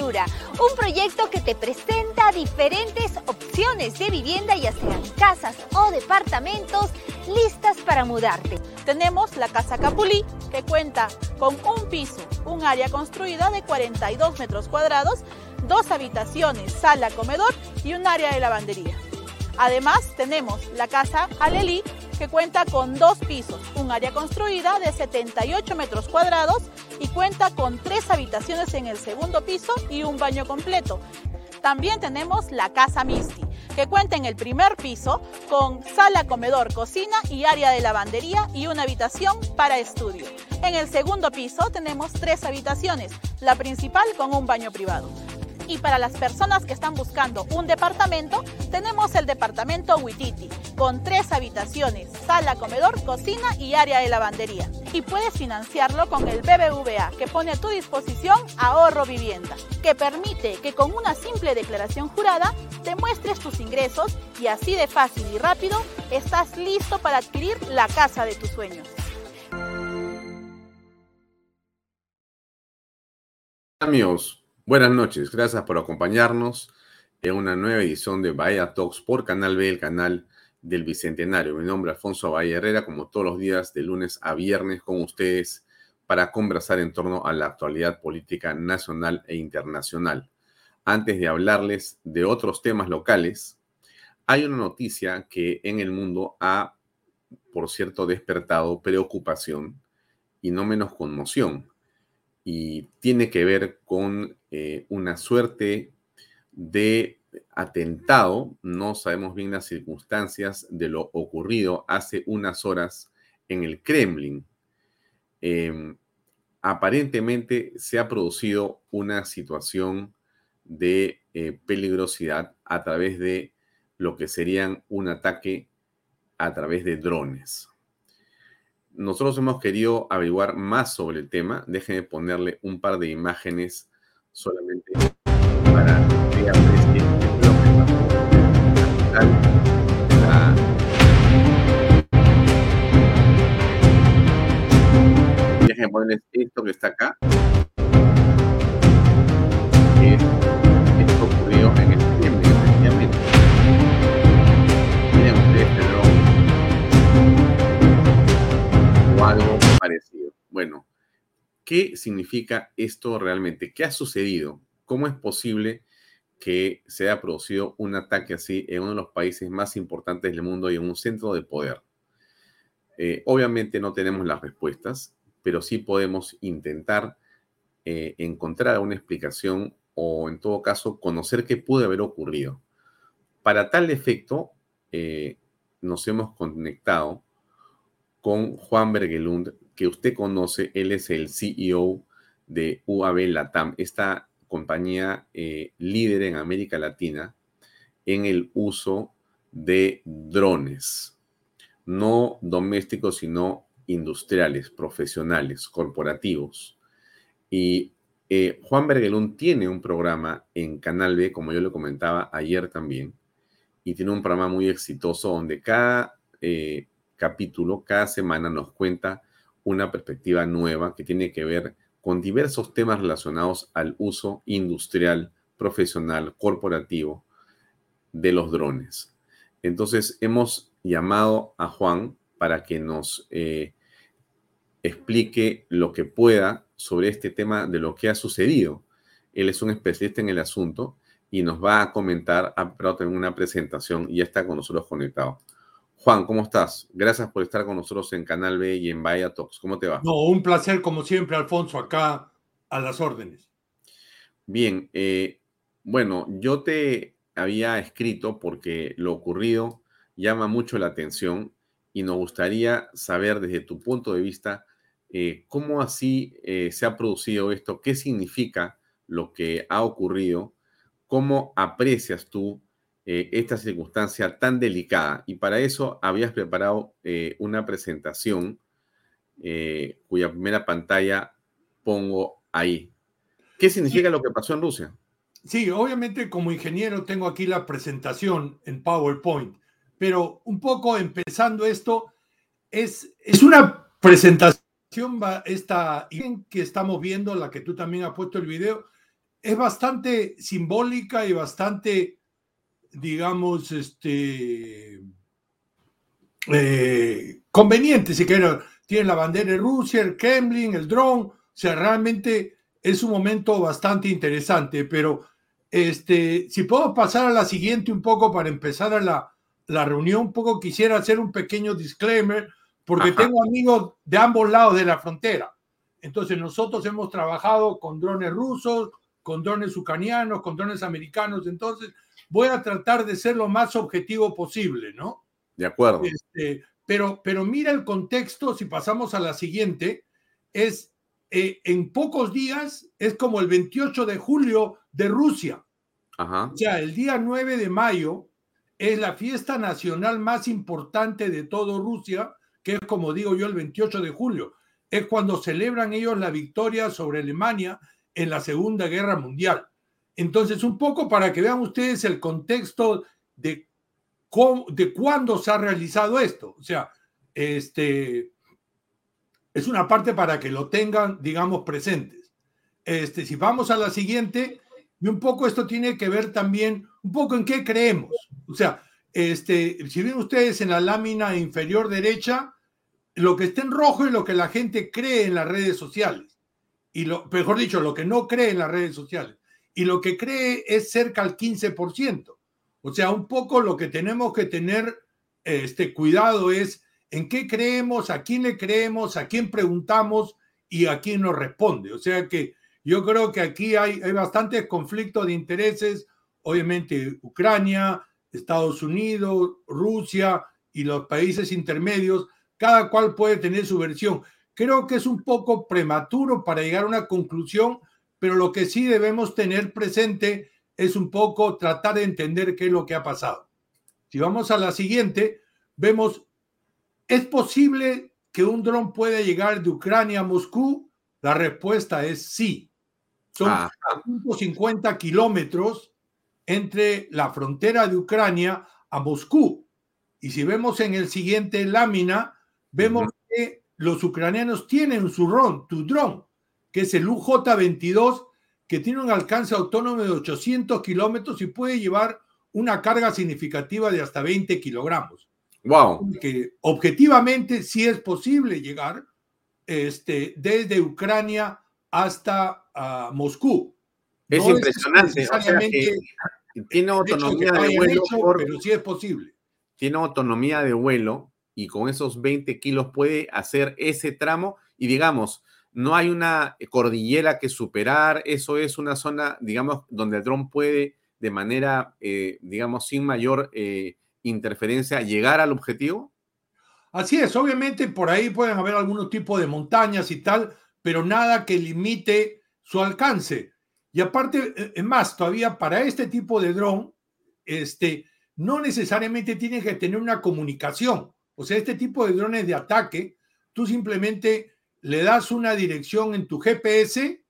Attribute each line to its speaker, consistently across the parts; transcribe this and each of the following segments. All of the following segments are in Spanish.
Speaker 1: Un proyecto que te presenta diferentes opciones de vivienda, ya sean casas o departamentos, listas para mudarte.
Speaker 2: Tenemos la Casa Capulí, que cuenta con un piso, un área construida de 42 metros cuadrados, dos habitaciones, sala, comedor y un área de lavandería. Además, tenemos la Casa Alelí, que cuenta con dos pisos, un área construida de 78 metros cuadrados y cuenta con tres habitaciones en el segundo piso y un baño completo. También tenemos la Casa Misty, que cuenta en el primer piso con sala, comedor, cocina y área de lavandería y una habitación para estudio. En el segundo piso tenemos tres habitaciones, la principal con un baño privado. Y para las personas que están buscando un departamento, tenemos el departamento Huititi, con tres habitaciones, sala, comedor, cocina y área de lavandería. Y puedes financiarlo con el BBVA, que pone a tu disposición ahorro vivienda, que permite que con una simple declaración jurada te muestres tus ingresos y así de fácil y rápido estás listo para adquirir la casa de tus sueños.
Speaker 3: Amigos, Buenas noches, gracias por acompañarnos en una nueva edición de Bahía Talks por Canal B, el canal del Bicentenario. Mi nombre es Alfonso Bahía Herrera, como todos los días de lunes a viernes con ustedes para conversar en torno a la actualidad política nacional e internacional. Antes de hablarles de otros temas locales, hay una noticia que en el mundo ha, por cierto, despertado preocupación y no menos conmoción y tiene que ver con eh, una suerte de atentado, no sabemos bien las circunstancias de lo ocurrido hace unas horas en el Kremlin. Em, aparentemente se ha producido una situación de eh, peligrosidad a través de lo que serían un ataque a través de drones nosotros hemos querido averiguar más sobre el tema. Déjenme ponerle un par de imágenes solamente para que aprecien. Déjenme ponerles esto que está acá. Bueno, ¿qué significa esto realmente? ¿Qué ha sucedido? ¿Cómo es posible que se haya producido un ataque así en uno de los países más importantes del mundo y en un centro de poder? Eh, obviamente no tenemos las respuestas, pero sí podemos intentar eh, encontrar una explicación o en todo caso conocer qué pudo haber ocurrido. Para tal efecto, eh, nos hemos conectado con Juan Bergelund, que usted conoce, él es el CEO de UAB Latam, esta compañía eh, líder en América Latina en el uso de drones, no domésticos, sino industriales, profesionales, corporativos. Y eh, Juan Bergelund tiene un programa en Canal B, como yo le comentaba ayer también, y tiene un programa muy exitoso donde cada eh, capítulo, cada semana nos cuenta una perspectiva nueva que tiene que ver con diversos temas relacionados al uso industrial, profesional, corporativo de los drones. Entonces hemos llamado a Juan para que nos eh, explique lo que pueda sobre este tema de lo que ha sucedido. Él es un especialista en el asunto y nos va a comentar, ha preparado una presentación y está con nosotros conectado. Juan, ¿cómo estás? Gracias por estar con nosotros en Canal B y en Vaya Talks. ¿Cómo te va?
Speaker 4: No, un placer como siempre, Alfonso, acá a las órdenes.
Speaker 3: Bien, eh, bueno, yo te había escrito porque lo ocurrido llama mucho la atención y nos gustaría saber desde tu punto de vista eh, cómo así eh, se ha producido esto, qué significa lo que ha ocurrido, cómo aprecias tú eh, esta circunstancia tan delicada. Y para eso habías preparado una presentación cuya primera pantalla pongo ahí. ¿Qué significa lo que pasó en Rusia?
Speaker 4: Sí, obviamente como ingeniero tengo aquí la presentación en PowerPoint, pero un poco empezando esto, es, es una presentación esta imagen que estamos viendo, la que tú también has puesto el video, es bastante simbólica y bastante, digamos, este, eh, conveniente, si quieren. Tiene la bandera de Rusia, el Kremlin, el dron, o sea, realmente es un momento bastante interesante, pero este, si puedo pasar a la siguiente un poco para empezar a la, la reunión, un poco quisiera hacer un pequeño disclaimer porque tengo amigos de ambos lados de la frontera. Entonces nosotros hemos trabajado con drones rusos, con drones ucranianos, con drones americanos. Entonces voy a tratar de ser lo más objetivo posible, ¿no?
Speaker 3: De acuerdo.
Speaker 4: Este, pero, pero mira el contexto, si pasamos a la siguiente, es eh, en pocos días, es como el 28 de julio de Rusia. Ajá. O sea, el día 9 de mayo es la fiesta nacional más importante de todo Rusia que es como digo yo el 28 de julio, es cuando celebran ellos la victoria sobre Alemania en la Segunda Guerra Mundial. Entonces, un poco para que vean ustedes el contexto de, cómo, de cuándo se ha realizado esto. O sea, este, es una parte para que lo tengan, digamos, presentes. Este, si vamos a la siguiente, y un poco esto tiene que ver también, un poco en qué creemos. O sea, este, si ven ustedes en la lámina inferior derecha, lo que está en rojo es lo que la gente cree en las redes sociales. Y lo, mejor dicho, lo que no cree en las redes sociales. Y lo que cree es cerca al 15%. O sea, un poco lo que tenemos que tener este cuidado es en qué creemos, a quién le creemos, a quién preguntamos y a quién nos responde. O sea que yo creo que aquí hay, hay bastantes conflictos de intereses. Obviamente, Ucrania, Estados Unidos, Rusia y los países intermedios cada cual puede tener su versión. Creo que es un poco prematuro para llegar a una conclusión, pero lo que sí debemos tener presente es un poco tratar de entender qué es lo que ha pasado. Si vamos a la siguiente, vemos, ¿es posible que un dron pueda llegar de Ucrania a Moscú? La respuesta es sí. Son 50 kilómetros entre la frontera de Ucrania a Moscú. Y si vemos en el siguiente lámina, vemos que los ucranianos tienen su dron, tu dron, que es el UJ-22, que tiene un alcance autónomo de 800 kilómetros y puede llevar una carga significativa de hasta 20 kilogramos.
Speaker 3: Wow.
Speaker 4: Que objetivamente sí es posible llegar este, desde Ucrania hasta uh, Moscú.
Speaker 3: Es impresionante. o sea que tiene autonomía de vuelo.
Speaker 4: pero sí es posible.
Speaker 3: Tiene autonomía de vuelo y con esos 20 kilos puede hacer ese tramo y digamos, no hay una cordillera que superar, eso es una zona, digamos, donde el dron puede de manera, eh, digamos, sin mayor eh, interferencia llegar al objetivo?
Speaker 4: Así es, obviamente por ahí pueden haber algunos tipos de montañas y tal, pero nada que limite su alcance. Y aparte, eh, es más, todavía para este tipo de dron, este, no necesariamente tiene que tener una comunicación. O sea, este tipo de drones de ataque, tú simplemente le das una dirección en tu GPS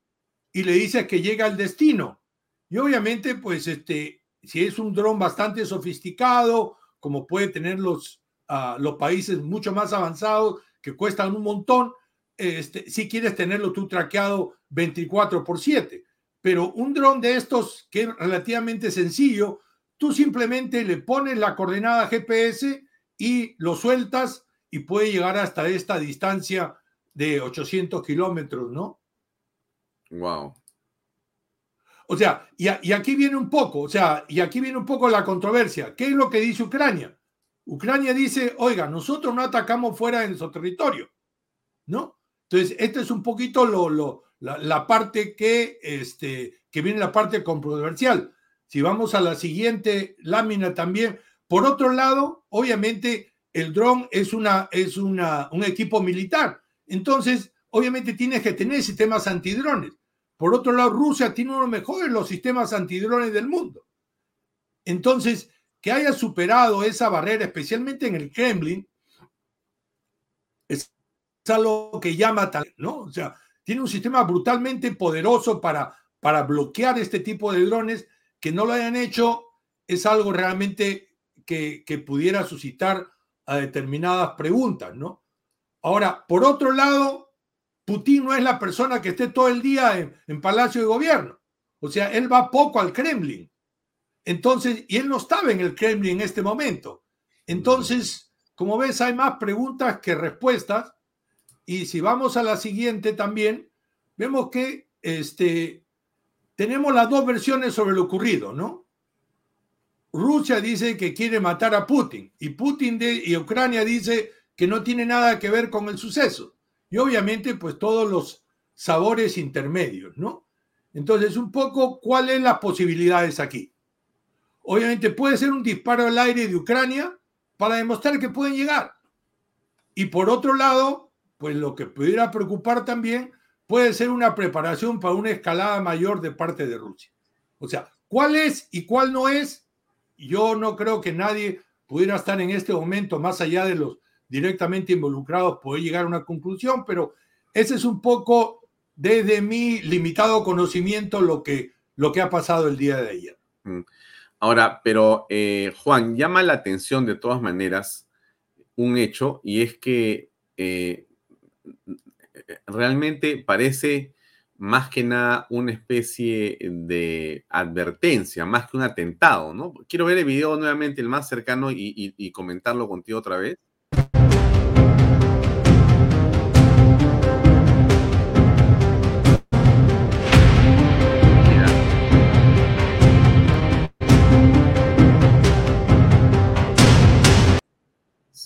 Speaker 4: y le dices que llega al destino. Y obviamente, pues, este, si es un dron bastante sofisticado, como puede tener los, ah, los países mucho más avanzados, que cuestan un montón, este, si quieres tenerlo tú traqueado 24 por 7. Pero un dron de estos, que es relativamente sencillo, tú simplemente le pones la coordenada GPS y lo sueltas y puede llegar hasta esta distancia de 800 kilómetros, ¿no?
Speaker 3: Wow.
Speaker 4: O sea, y, y, aquí viene un poco, o sea, y aquí viene un poco la controversia. ¿Qué es lo que dice Ucrania? Ucrania dice, oiga, nosotros no atacamos fuera de nuestro territorio, ¿no? Entonces, esta es un poquito lo, lo, la, parte que, este, que viene la parte controversial. Si vamos a la siguiente lámina también, por otro lado, obviamente el dron es, una, es una, un equipo militar. Entonces, obviamente tienes que tener sistemas antidrones. Por otro lado, Rusia tiene uno de los mejores los sistemas antidrones del mundo. Entonces, que haya superado esa barrera, especialmente en el Kremlin, es algo que llama tal, ¿no? O sea, tiene un sistema brutalmente poderoso para, para bloquear este tipo de drones. Que no lo hayan hecho es algo realmente que, que pudiera suscitar a determinadas preguntas, ¿no? Ahora, por otro lado, Putin no es la persona que esté todo el día en, Palacio de Gobierno. O sea, él va poco al Kremlin. Entonces, y él no estaba en el Kremlin en este momento. Entonces, como ves, hay más preguntas que respuestas. Y si vamos a la siguiente también, vemos que este, tenemos las dos versiones sobre lo ocurrido, ¿no? Rusia dice que quiere matar a Putin y Putin de, y Ucrania dice que no tiene nada que ver con el suceso. Y obviamente, pues todos los sabores intermedios, ¿no? Entonces, un poco, ¿cuáles las posibilidades aquí? Obviamente puede ser un disparo al aire de Ucrania para demostrar que pueden llegar. Y por otro lado, pues lo que pudiera preocupar también puede ser una preparación para una escalada mayor de parte de Rusia. O sea, ¿cuál es y cuál no es? Yo no creo que nadie pudiera estar en este momento, más allá de los directamente involucrados, poder llegar a una conclusión, pero ese es un poco desde mi limitado conocimiento lo que, lo que ha pasado el día de ayer. Mm.
Speaker 3: Ahora, pero eh, Juan, llama la atención de todas maneras un hecho y es que eh, realmente parece más que nada una especie de advertencia, más que un atentado, ¿no? Quiero ver el video nuevamente, el más cercano, y comentarlo contigo otra vez.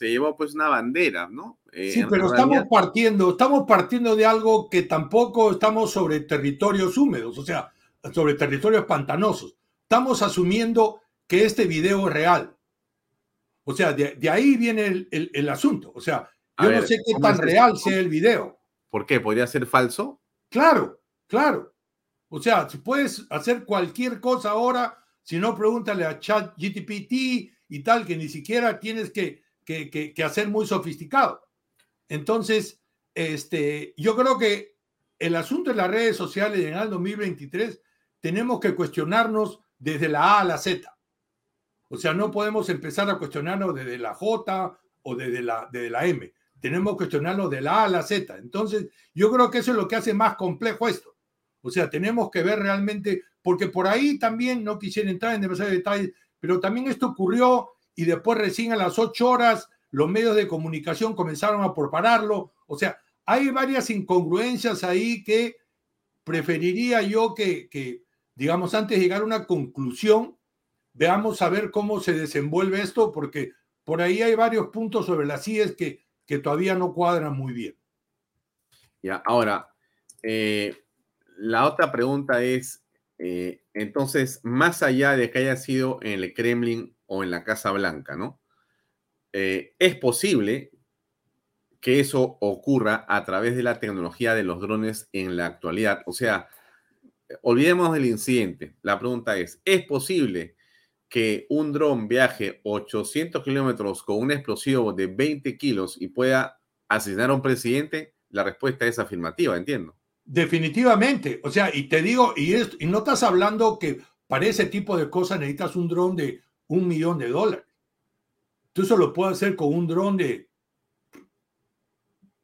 Speaker 3: Se llevó pues una bandera, ¿no?
Speaker 4: Eh, sí, pero estamos partiendo, estamos partiendo de algo que tampoco estamos sobre territorios húmedos, o sea, sobre territorios pantanosos. Estamos asumiendo que este video es real. O sea, de, ahí viene el, asunto. O sea, yo no sé qué tan real sea el video.
Speaker 3: ¿Por qué? ¿Podría ser falso?
Speaker 4: Claro, claro. O sea, si puedes hacer cualquier cosa ahora, si no, pregúntale a Chat GTPT y tal, que ni siquiera tienes que que, hacer muy sofisticado. Entonces, este, yo creo que el asunto de las redes sociales en el 2023 tenemos que cuestionarnos desde la A a la Z. O sea, no podemos empezar a cuestionarnos desde la J o desde la, desde la M. Tenemos que cuestionarnos de la A a la Z. Entonces, yo creo que eso es lo que hace más complejo esto. O sea, tenemos que ver realmente, porque por ahí también no quisiera entrar en demasiados detalles, pero también esto ocurrió y después recién a las ocho horas los medios de comunicación comenzaron a prepararlo. O sea, hay varias incongruencias ahí que preferiría yo que, que, digamos, antes de llegar a una conclusión, veamos a ver cómo se desenvuelve esto, porque por ahí hay varios puntos sobre las CIES que, que todavía no cuadran muy bien.
Speaker 3: Ya, ahora, eh, la otra pregunta es, eh, entonces, más allá de que haya sido en el Kremlin o en la Casa Blanca, ¿no? Eh, es posible que eso ocurra a través de la tecnología de los drones en la actualidad. O sea, olvidemos del incidente. La pregunta es, ¿es posible que un dron viaje 800 kilómetros con un explosivo de 20 kilos y pueda asesinar a un presidente? La respuesta es afirmativa, entiendo.
Speaker 4: Definitivamente. O sea, y te digo, y, y no estás hablando que para ese tipo de cosas necesitas un dron de un millón de dólares. Tú eso lo puedes hacer con un dron de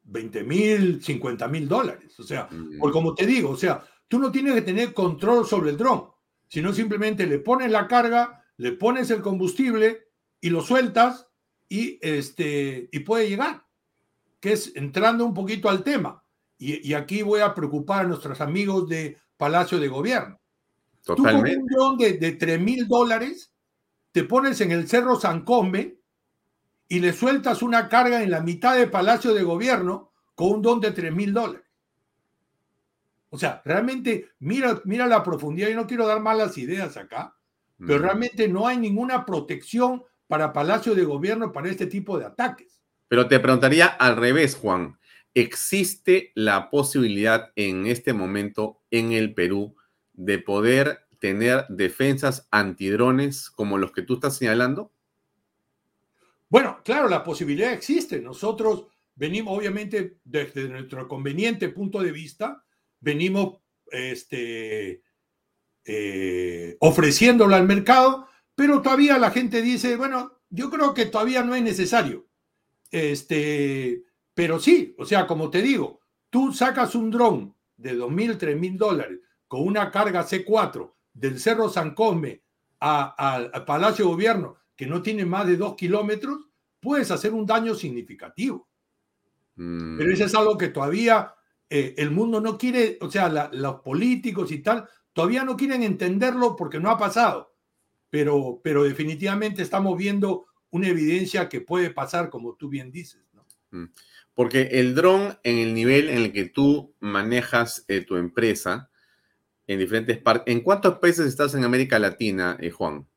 Speaker 4: 20 mil, 50 mil dólares. O sea, por como te digo, o sea, tú no tienes que tener control sobre el dron, sino simplemente le pones la carga, le pones el combustible y lo sueltas y, este, y puede llegar. Que es entrando un poquito al tema. Y, y aquí voy a preocupar a nuestros amigos de Palacio de Gobierno. Totalmente. Tú con un dron de, de 3 mil dólares te pones en el Cerro San Cosme y le sueltas una carga en la mitad del Palacio de Gobierno con un don de 3 mil dólares. O sea, realmente mira, mira la profundidad. Yo no quiero dar malas ideas acá, pero realmente no hay ninguna protección para Palacio de Gobierno para este tipo de ataques.
Speaker 3: Pero te preguntaría al revés, Juan. ¿Existe la posibilidad en este momento en el Perú de poder tener defensas antidrones como los que tú estás señalando?
Speaker 4: Bueno, claro, la posibilidad existe. Nosotros venimos, obviamente, desde nuestro conveniente punto de vista, venimos este, eh, ofreciéndolo al mercado, pero todavía la gente dice, bueno, yo creo que todavía no es necesario. Este, pero sí, o sea, como te digo, tú sacas un dron de dos mil, tres mil dólares con una carga C4 del Cerro San Cosme al Palacio de Gobierno, que no tiene más de dos kilómetros, puedes hacer un daño significativo. Mm. Pero eso es algo que todavía eh, el mundo no quiere, o sea, los políticos y tal, todavía no quieren entenderlo porque no ha pasado. Pero, pero definitivamente estamos viendo una evidencia que puede pasar, como tú bien dices.
Speaker 3: Mm. Porque el dron, en el nivel en el que tú manejas eh, tu empresa, en diferentes ¿en cuántos países estás en América Latina, eh, Juan?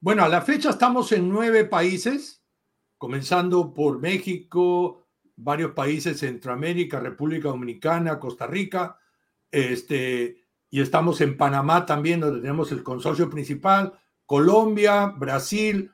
Speaker 4: Bueno, a la fecha estamos en nueve países, comenzando por México, varios países, Centroamérica, República Dominicana, Costa Rica, este, y estamos en Panamá también, donde tenemos el consorcio principal, Colombia, Brasil,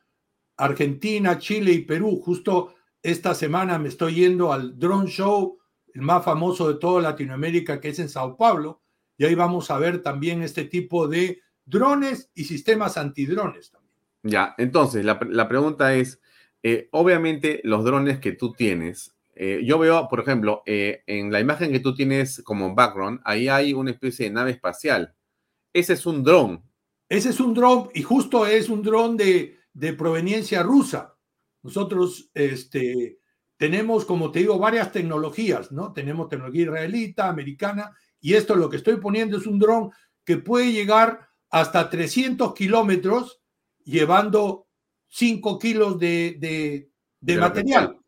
Speaker 4: Argentina, Chile y Perú. Justo esta semana me estoy yendo al Drone Show, el más famoso de toda Latinoamérica, que es en Sao Paulo, y ahí vamos a ver también este tipo de drones y sistemas antidrones también.
Speaker 3: Ya, entonces la, pregunta es, eh, obviamente los drones que tú tienes, eh, yo veo, por ejemplo, eh, en la imagen que tú tienes como background, ahí hay una especie de nave espacial. Ese es un dron.
Speaker 4: Ese es un dron y justo es un dron de, proveniencia rusa. Nosotros este, tenemos, como te digo, varias tecnologías, ¿no? Tenemos tecnología israelita, americana, y esto lo que estoy poniendo es un dron que puede llegar hasta 300 kilómetros llevando 5 kilos de, material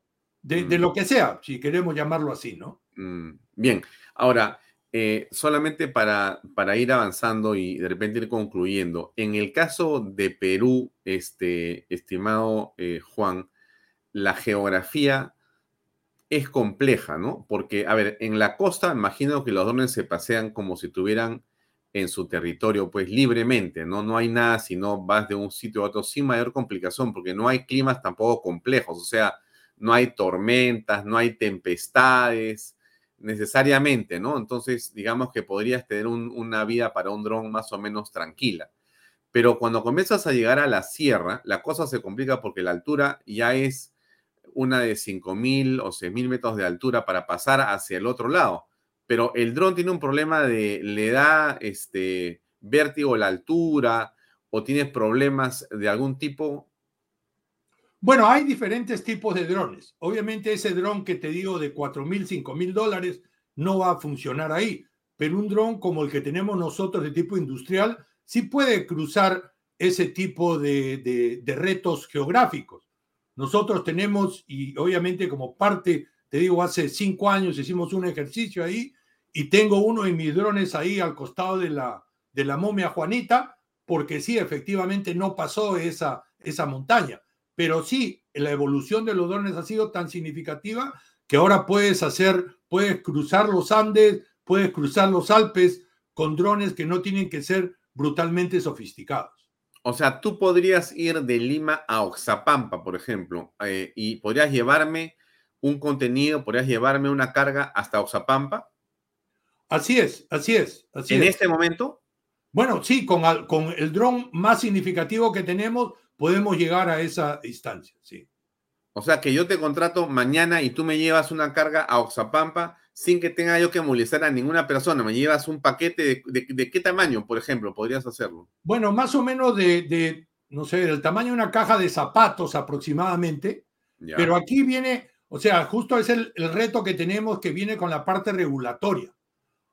Speaker 4: de, mm. lo que sea, si queremos llamarlo así, ¿no?
Speaker 3: Mm, bien, ahora, eh, solamente para, para ir avanzando y de repente ir concluyendo, en el caso de Perú, este, estimado eh, Juan, la geografía es compleja, ¿no? Porque, a ver, en la costa, imagino que los drones se pasean como si tuvieran en su territorio, pues libremente, ¿no? No hay nada si no vas de un sitio a otro sin mayor complicación, porque no hay climas tampoco complejos, o sea, no hay tormentas, no hay tempestades necesariamente, ¿no? Entonces, digamos que podrías tener una vida para un dron más o menos tranquila. Pero cuando comienzas a llegar a la sierra, la cosa se complica porque la altura ya es una de 5.000 o 6.000 metros de altura para pasar hacia el otro lado. Pero el dron tiene un problema de, le da este, vértigo la altura o tienes problemas de algún tipo
Speaker 4: bueno, hay diferentes tipos de drones. Obviamente ese dron que te digo de 4 mil, 5 mil dólares no va a funcionar ahí, pero un dron como el que tenemos nosotros de tipo industrial sí puede cruzar ese tipo de, retos geográficos. Nosotros tenemos, y obviamente como parte, te digo, hace cinco años hicimos un ejercicio ahí y tengo uno de mis drones ahí al costado de la, de la momia Juanita, porque sí, efectivamente no pasó esa, esa montaña pero sí, la evolución de los drones ha sido tan significativa que ahora puedes hacer, puedes cruzar los Andes, puedes cruzar los Alpes con drones que no tienen que ser brutalmente sofisticados.
Speaker 3: O sea, tú podrías ir de Lima a Oxapampa, por ejemplo, eh, y podrías llevarme un contenido, podrías llevarme una carga hasta Oxapampa.
Speaker 4: Así es, así es. Así
Speaker 3: ¿En este momento?
Speaker 4: Bueno, sí, con, con el dron más significativo que tenemos, podemos llegar a esa instancia, sí.
Speaker 3: O sea, que yo te contrato mañana y tú me llevas una carga a Oxapampa sin que tenga yo que molestar a ninguna persona. Me llevas un paquete de, qué tamaño, por ejemplo, podrías hacerlo.
Speaker 4: Bueno, más o menos de, no sé, del tamaño de una caja de zapatos aproximadamente. Pero aquí viene, o sea, justo es el, reto que tenemos que viene con la parte regulatoria.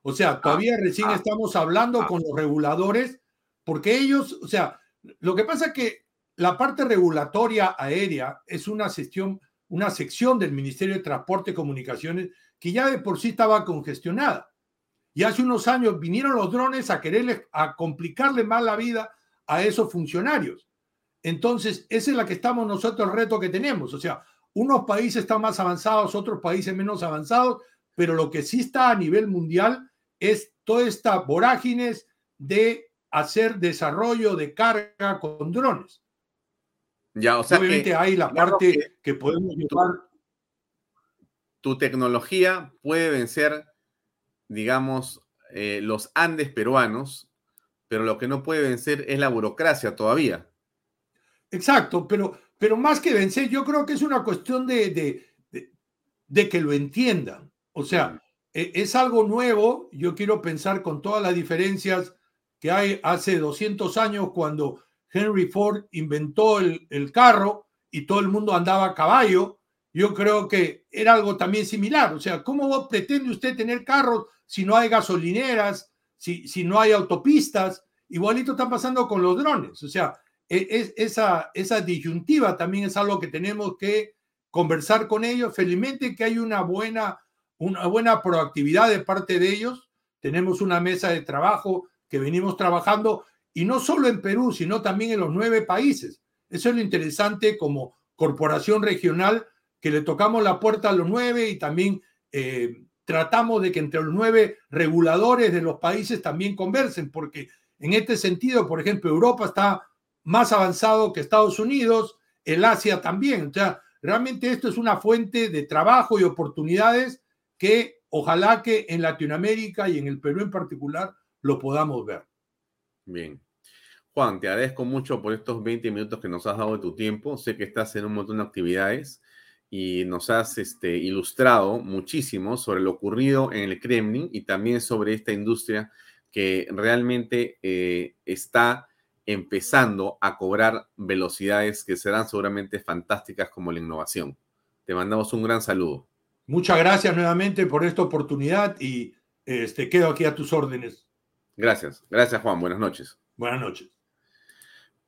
Speaker 4: O sea, todavía ah, recién ah, estamos hablando ah. con los reguladores porque ellos, o sea, lo que pasa es que la parte regulatoria aérea es una sección, una sección del Ministerio de Transporte y Comunicaciones que ya de por sí estaba congestionada. Y hace unos años vinieron los drones a quererle, a complicarle más la vida a esos funcionarios. Entonces, esa es la que estamos nosotros, el reto que tenemos. O sea, unos países están más avanzados, otros países menos avanzados, pero lo que sí está a nivel mundial es toda esta vorágines de hacer desarrollo de carga con drones.
Speaker 3: Ya, o sea
Speaker 4: Obviamente hay la parte que, podemos llevar.
Speaker 3: Tu tecnología puede vencer, digamos, eh, los Andes peruanos, pero lo que no puede vencer es la burocracia todavía.
Speaker 4: Exacto, pero, pero más que vencer, yo creo que es una cuestión de, de, de que lo entiendan. O sea, e, es algo nuevo, yo quiero pensar con todas las diferencias que hay hace 200 años cuando Henry Ford inventó el, el, carro y todo el mundo andaba a caballo, yo creo que era algo también similar. O sea, ¿cómo pretende usted tener carros si no hay gasolineras, si, si no hay autopistas? Igualito está pasando con los drones. O sea, e, es, esa, esa disyuntiva también es algo que tenemos que conversar con ellos. Felizmente que hay una buena una buena proactividad de parte de ellos. Tenemos una mesa de trabajo que venimos trabajando y no solo en Perú, sino también en los nueve países. Eso es lo interesante como corporación regional, que le tocamos la puerta a los nueve y también eh, tratamos de que entre los nueve reguladores de los países también conversen, porque en este sentido, por ejemplo, Europa está más avanzado que Estados Unidos, el Asia también. O sea, realmente esto es una fuente de trabajo y oportunidades que ojalá que en Latinoamérica y en el Perú en particular lo podamos ver.
Speaker 3: Bien. Juan, te agradezco mucho por estos 20 minutos que nos has dado de tu tiempo. Sé que estás en un montón de actividades y nos has este, ilustrado muchísimo sobre lo ocurrido en el Kremlin y también sobre esta industria que realmente eh, está empezando a cobrar velocidades que serán seguramente fantásticas como la innovación. Te mandamos un gran saludo.
Speaker 4: Muchas gracias nuevamente por esta oportunidad y este, quedo aquí a tus órdenes.
Speaker 3: Gracias, gracias Juan, buenas noches.
Speaker 4: Buenas noches.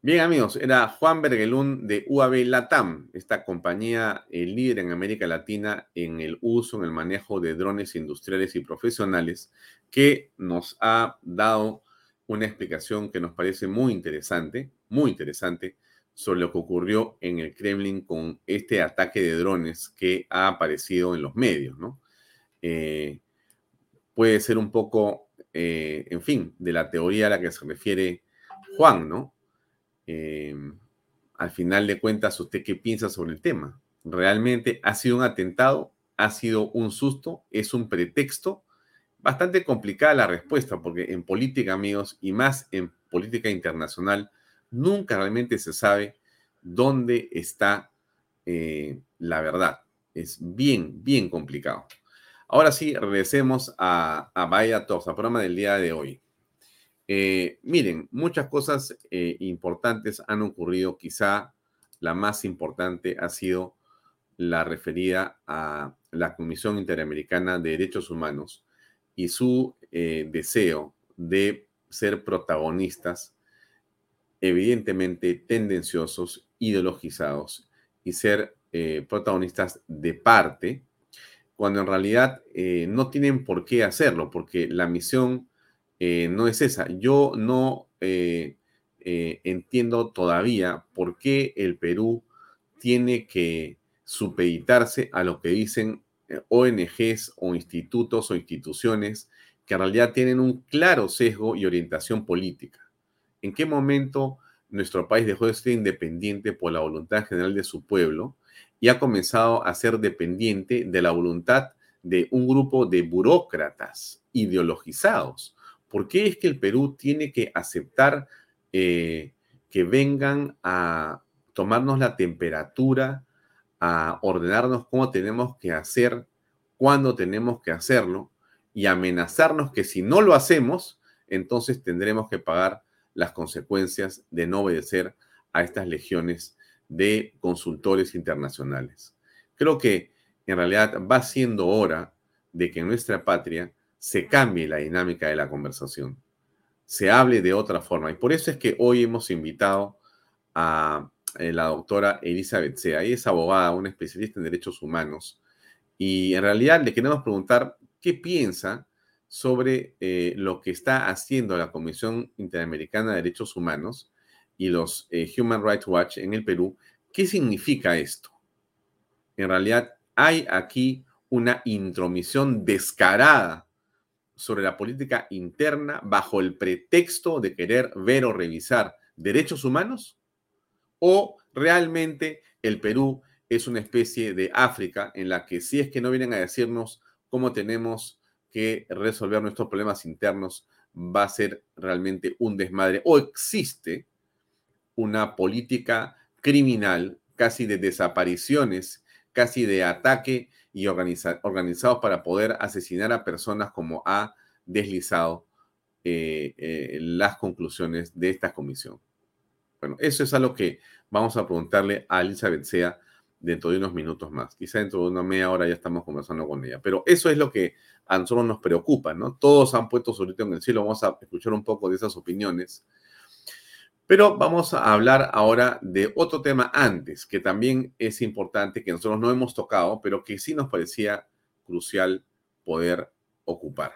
Speaker 3: Bien amigos, era Juan Bergelún de UAB Latam, esta compañía el líder en América Latina en el uso, en el manejo de drones industriales y profesionales, que nos ha dado una explicación que nos parece muy interesante, muy interesante, sobre lo que ocurrió en el Kremlin con este ataque de drones que ha aparecido en los medios, ¿no? Eh, puede ser un poco, eh, en fin, de la teoría a la que se refiere Juan, ¿no? Eh, al final de cuentas, ¿usted qué piensa sobre el tema? ¿Realmente ha sido un atentado? ¿Ha sido un susto? ¿Es un pretexto? Bastante complicada la respuesta, porque en política, amigos, y más en política internacional, nunca realmente se sabe dónde está eh, la verdad. Es bien, bien complicado. Ahora sí, regresemos a, a Vaya Talks, al programa del día de hoy. Eh, miren, muchas cosas eh, importantes han ocurrido. Quizá la más importante ha sido la referida a la Comisión Interamericana de Derechos Humanos y su deseo de ser protagonistas evidentemente tendenciosos, ideologizados y ser eh, protagonistas de parte, cuando en realidad eh, no tienen por qué hacerlo, porque la misión eh, no es esa. Yo no entiendo todavía por qué el Perú tiene que supeditarse a lo que dicen ONGs o institutos o instituciones que en realidad tienen un claro sesgo y orientación política. ¿En qué momento nuestro país dejó de ser independiente por la voluntad general de su pueblo y ha comenzado a ser dependiente de la voluntad de un grupo de burócratas ideologizados? ¿Por qué es que el Perú tiene que aceptar eh, que vengan a tomarnos la temperatura, a ordenarnos cómo tenemos que hacer, cuándo tenemos que hacerlo y amenazarnos que si no lo hacemos, entonces tendremos que pagar las consecuencias de no obedecer a estas legiones de consultores internacionales. Creo que en realidad va siendo hora de que nuestra patria se cambie la dinámica de la conversación. se hable de otra forma. Y por eso es que hoy hemos invitado a eh, la doctora Elizabeth Sea. Ella es abogada, una especialista en derechos humanos. Y en realidad le queremos preguntar qué piensa sobre eh, lo que está haciendo la Comisión Interamericana de Derechos Humanos y los eh, Human Rights Watch en el Perú. ¿Qué significa esto? En realidad hay aquí una intromisión descarada sobre la política interna bajo el pretexto de querer ver o revisar derechos humanos? ¿O realmente el Perú es una especie de África en la que si es que no vienen a decirnos cómo tenemos que resolver nuestros problemas internos, va a ser realmente un desmadre? ¿O existe una política criminal casi de desapariciones, casi de ataque y organizados para poder asesinar a personas como ha deslizado eh, eh, las conclusiones de esta comisión. Bueno, eso es algo que vamos a preguntarle a Elizabeth Sea dentro de unos minutos más. Quizá dentro de una media hora ya estamos conversando con ella. Pero eso es lo que a nosotros nos preocupa, ¿no? Todos han puesto su en el cielo. Vamos a escuchar un poco de esas opiniones. Pero vamos a hablar ahora de otro tema antes, que también es importante, que nosotros no hemos tocado, pero que sí nos parecía crucial poder ocupar.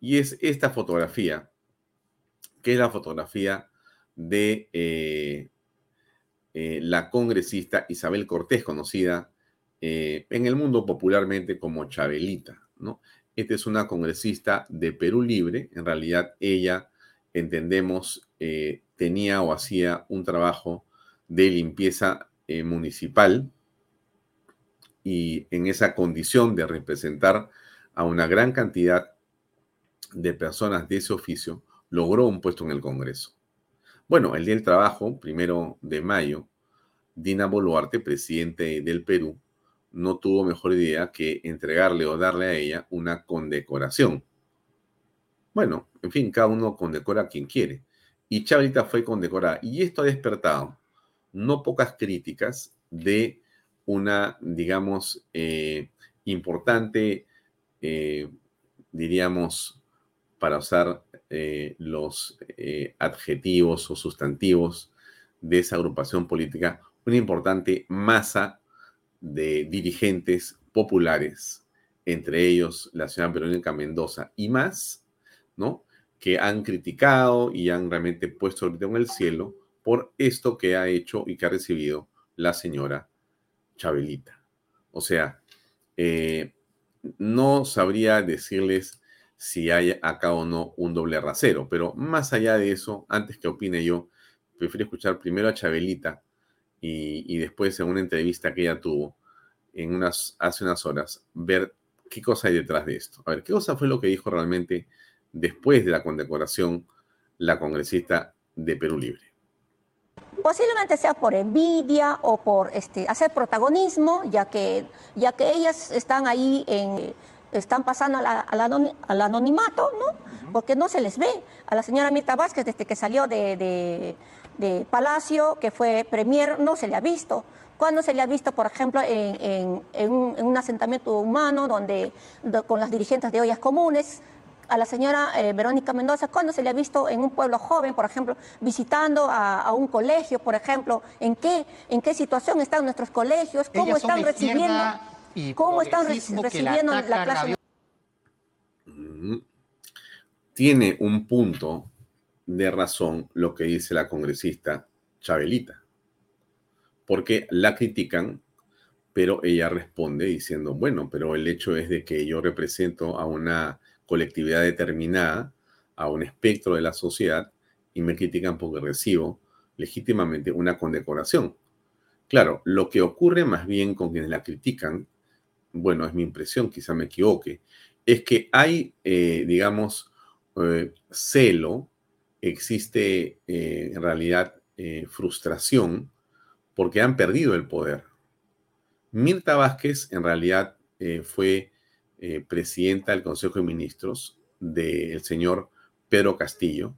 Speaker 3: Y es esta fotografía, que es la fotografía de eh, eh, la congresista Isabel Cortés, conocida eh, en el mundo popularmente como Chabelita. ¿no? Esta es una congresista de Perú Libre, en realidad ella, entendemos, tenía o hacía un trabajo de limpieza eh, municipal y en esa condición de representar a una gran cantidad de personas de ese oficio, logró un puesto en el Congreso. Bueno, el día del trabajo, primero de mayo, Dina Boluarte, presidente del Perú, no tuvo mejor idea que entregarle o darle a ella una condecoración. Bueno, en fin, cada uno condecora a quien quiere y Chabelita fue condecorada. Y esto ha despertado no pocas críticas de una, digamos, eh, importante, eh, diríamos, para usar eh, los adjetivos o sustantivos de esa agrupación política, una importante masa de dirigentes populares, entre ellos la señora Verónica Mendoza y más, ¿no? Que han criticado y han realmente puesto en el cielo por esto que ha hecho y que ha recibido la señora Chabelita. O sea, eh, no sabría decirles si hay acá o no un doble rasero, pero más allá de eso, antes que opine yo, prefiero escuchar primero a Chabelita y, y después en una entrevista que ella tuvo en unas, hace unas horas, ver qué cosa hay detrás de esto. A ver, qué cosa fue lo que dijo realmente después de la condecoración la congresista de Perú Libre.
Speaker 5: Posiblemente sea por envidia o por este, hacer protagonismo, ya que, ya que ellas están ahí en, están pasando al anonimato, ¿no? Porque no se les ve. A la señora Mirta Vázquez, desde que salió de, Palacio, que fue premier, no se le ha visto. ¿Cuándo se le ha visto, por ejemplo, en, un, asentamiento humano donde, con las dirigentes de ollas comunes? A la señora eh, Verónica Mendoza, ¿cuándo se le ha visto en un pueblo joven, por ejemplo, visitando a, un colegio, por ejemplo? ¿En qué, ¿En qué situación están nuestros colegios? ¿Cómo están recibiendo, cómo están recibiendo la, clase?
Speaker 3: Tiene un punto de razón lo que dice la congresista Chabelita, porque la critican, pero ella responde diciendo, bueno, pero el hecho es de que yo represento a una colectividad determinada, a un espectro de la sociedad, y me critican porque recibo legítimamente una condecoración. Claro, lo que ocurre más bien con quienes la critican, bueno, es mi impresión, quizá me equivoque, es que hay, eh, digamos, eh, celo, existe eh, en realidad frustración porque han perdido el poder. Mirta Vázquez en realidad fue eh, presidenta del Consejo de Ministros del señor Pedro Castillo,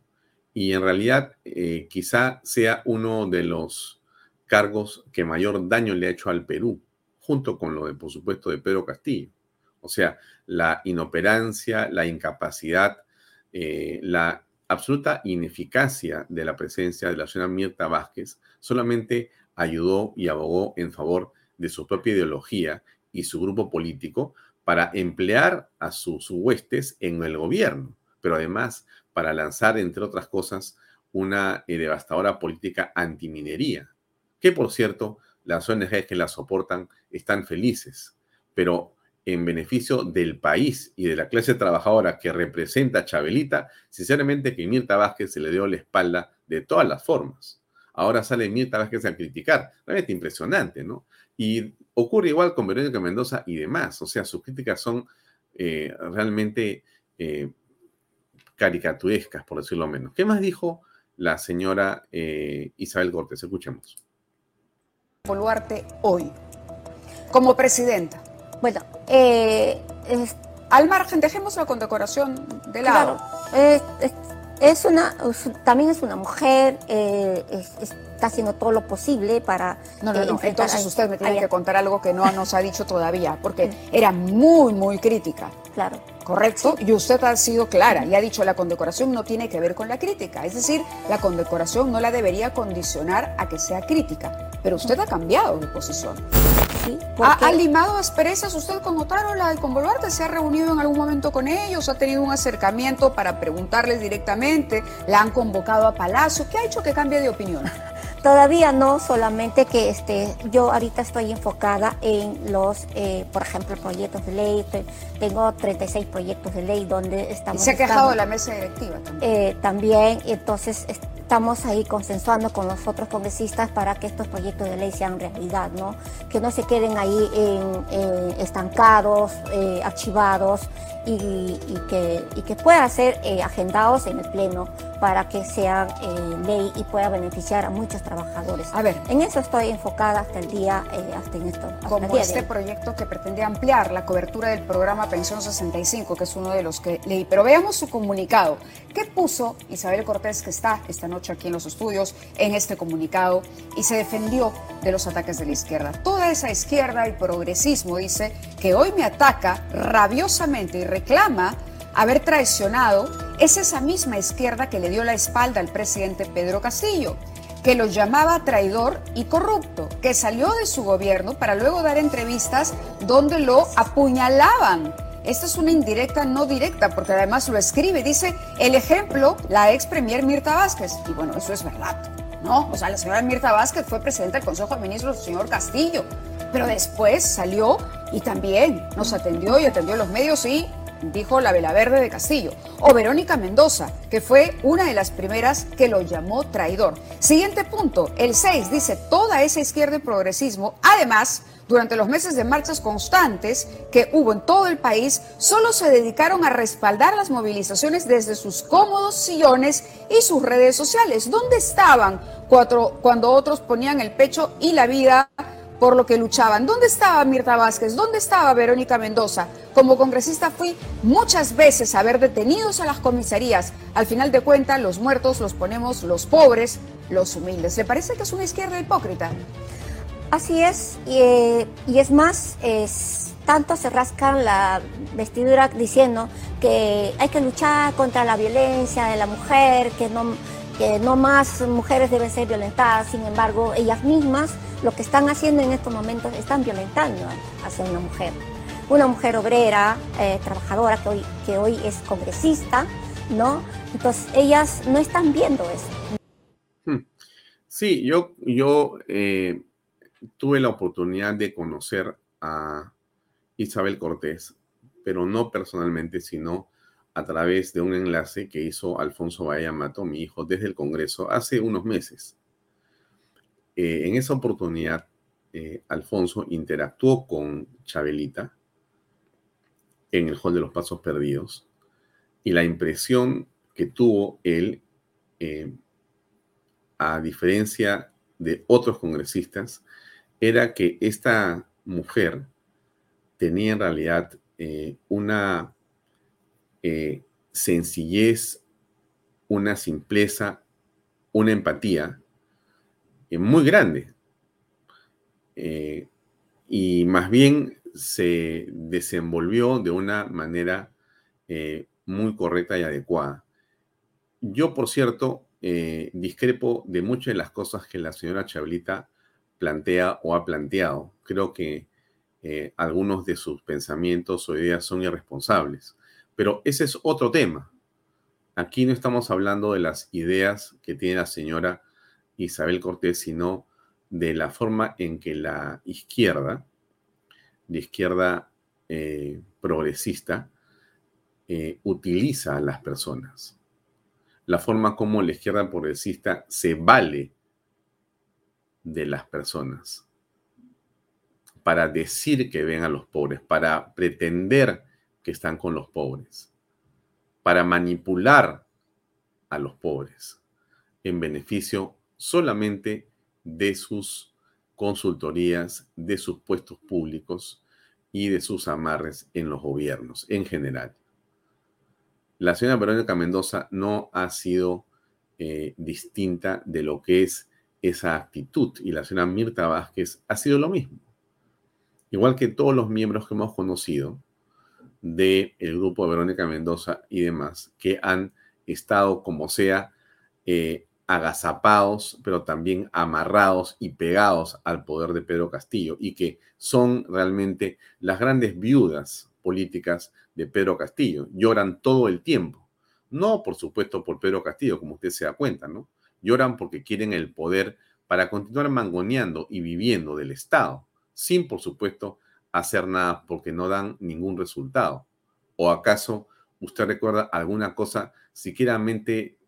Speaker 3: y en realidad eh, quizá sea uno de los cargos que mayor daño le ha hecho al Perú, junto con lo de, por supuesto, de Pedro Castillo. O sea, la inoperancia, la incapacidad, eh, la absoluta ineficacia de la presencia de la señora Mirta Vázquez solamente ayudó y abogó en favor de su propia ideología y su grupo político para emplear a sus huestes en el gobierno, pero además para lanzar, entre otras cosas, una eh, devastadora política antiminería, que por cierto, las ONGs que la soportan están felices, pero en beneficio del país y de la clase trabajadora que representa Chabelita, sinceramente que Mirta Vázquez se le dio la espalda de todas las formas. Ahora sale Mirta Vázquez a criticar. Realmente impresionante, ¿no? Y ocurre igual con Verónica Mendoza y demás. O sea, sus críticas son eh, realmente eh, caricaturescas, por decirlo menos. ¿Qué más dijo la señora eh, Isabel Cortés? Escuchemos.
Speaker 6: Boluarte hoy, como presidenta.
Speaker 5: Bueno, eh,
Speaker 6: al margen, dejemos la condecoración de lado.
Speaker 5: Claro, es, una, también es una mujer, eh, está haciendo todo lo posible para...
Speaker 6: No, no, no, entonces usted me tiene que contar algo que no nos ha dicho todavía, porque era muy, muy crítica.
Speaker 5: Claro.
Speaker 6: ¿correcto? Y usted ha sido clara y ha dicho la condecoración no tiene que ver con la crítica, es decir, la condecoración no la debería condicionar a que sea crítica, pero usted ha cambiado de posición. ¿Sí? ¿Ha, limado asperezas usted con Otárola y con Boluarte? ¿Se ha reunido en algún momento con ellos? ¿Ha tenido un acercamiento para preguntarles directamente? ¿La han convocado a Palacio? ¿Qué ha hecho que cambie de opinión?
Speaker 5: Todavía no, solamente que este, yo ahorita estoy enfocada en los, eh, por ejemplo, proyectos de ley. Tengo 36 proyectos de ley donde estamos...
Speaker 6: ¿Y se ha quejado de la mesa directiva
Speaker 5: también? Eh, también, entonces estamos ahí consensuando con los otros congresistas para que estos proyectos de ley sean realidad, ¿no? Que no se queden ahí en, estancados, eh, archivados y, que, y que puedan ser agendados en el Pleno para que sea eh, ley y pueda beneficiar a muchos trabajadores.
Speaker 6: A ver,
Speaker 5: en eso estoy enfocada hasta el día, eh, hasta en esto.
Speaker 6: como este proyecto que pretende ampliar la cobertura del programa Pensión 65, que es uno de los que leí. Pero veamos su comunicado. ¿Qué puso Isabel Cortés, que está esta noche aquí en los estudios, en este comunicado y se defendió de los ataques de la izquierda? Toda esa izquierda y progresismo dice que hoy me ataca rabiosamente y reclama haber traicionado es esa misma izquierda que le dio la espalda al presidente Pedro Castillo, que lo llamaba traidor y corrupto, que salió de su gobierno para luego dar entrevistas donde lo apuñalaban. Esta es una indirecta no directa, porque además lo escribe, dice el ejemplo, la ex premier Mirta Vázquez. Y bueno, eso es verdad, ¿no? O sea, la señora Mirta Vázquez fue presidenta del Consejo de Ministros, el señor Castillo, pero después salió y también nos atendió y atendió a los medios y dijo la Vela Verde de Castillo, o Verónica Mendoza, que fue una de las primeras que lo llamó traidor. Siguiente punto, el 6 dice toda esa izquierda y progresismo, además, durante los meses de marchas constantes que hubo en todo el país, solo se dedicaron a respaldar las movilizaciones desde sus cómodos sillones y sus redes sociales. ¿Dónde estaban cuando otros ponían el pecho y la vida por lo que luchaban. ¿Dónde estaba Mirta Vázquez? ¿Dónde estaba Verónica Mendoza? Como congresista fui muchas veces a ver detenidos a las comisarías. Al final de cuentas, los muertos los ponemos los pobres, los humildes. ¿Le parece que es una izquierda hipócrita?
Speaker 5: Así es, y, es más, es, tanto se rascan la vestidura diciendo que hay que luchar contra la violencia de la mujer, que no, que no más mujeres deben ser violentadas, sin embargo, ellas mismas lo que están haciendo en estos momentos, están violentando hacia una mujer. Una mujer obrera, eh, trabajadora, que hoy, que hoy es congresista, ¿no? Entonces, ellas no están viendo eso.
Speaker 3: Hmm. Sí, yo, yo eh, tuve la oportunidad de conocer a Isabel Cortés, pero no personalmente, sino a través de un enlace que hizo Alfonso Bahía Mato, mi hijo, desde el Congreso hace unos meses. Eh, en esa oportunidad, eh, Alfonso interactuó con Chabelita en el Hall de los Pasos Perdidos y la impresión que tuvo él, eh, a diferencia de otros congresistas, era que esta mujer tenía en realidad una sencillez, una simpleza, una empatía muy grande. Eh, y más bien se desenvolvió de una manera eh, muy correcta y adecuada. yo, por cierto, eh, discrepo de muchas de las cosas que la señora Chabelita plantea o ha planteado. Creo que eh, algunos de sus pensamientos o ideas son irresponsables. Pero ese es otro tema. Aquí no estamos hablando de las ideas que tiene la señora Isabel Cortés, sino de la forma en que la izquierda, la izquierda eh, progresista, eh, utiliza a las personas. La forma como la izquierda progresista se vale de las personas para decir que ven a los pobres, para pretender que están con los pobres, para manipular a los pobres en beneficio solamente de sus consultorías, de sus puestos públicos y de sus amarres en los gobiernos en general. La señora Verónica Mendoza no ha sido eh, distinta de lo que es esa actitud y la señora Mirta Vázquez ha sido lo mismo. Igual que todos los miembros que hemos conocido del grupo de Verónica Mendoza y demás, que han estado como sea eh, agazapados, pero también amarrados y pegados al poder de Pedro Castillo y que son realmente las grandes viudas políticas de Pedro Castillo. Lloran todo el tiempo. No, por supuesto, por Pedro Castillo, como usted se da cuenta, ¿no? Lloran porque quieren el poder para continuar mangoneando y viviendo del Estado, sin, por supuesto, hacer nada porque no dan ningún resultado. ¿O acaso usted recuerda alguna cosa siquiera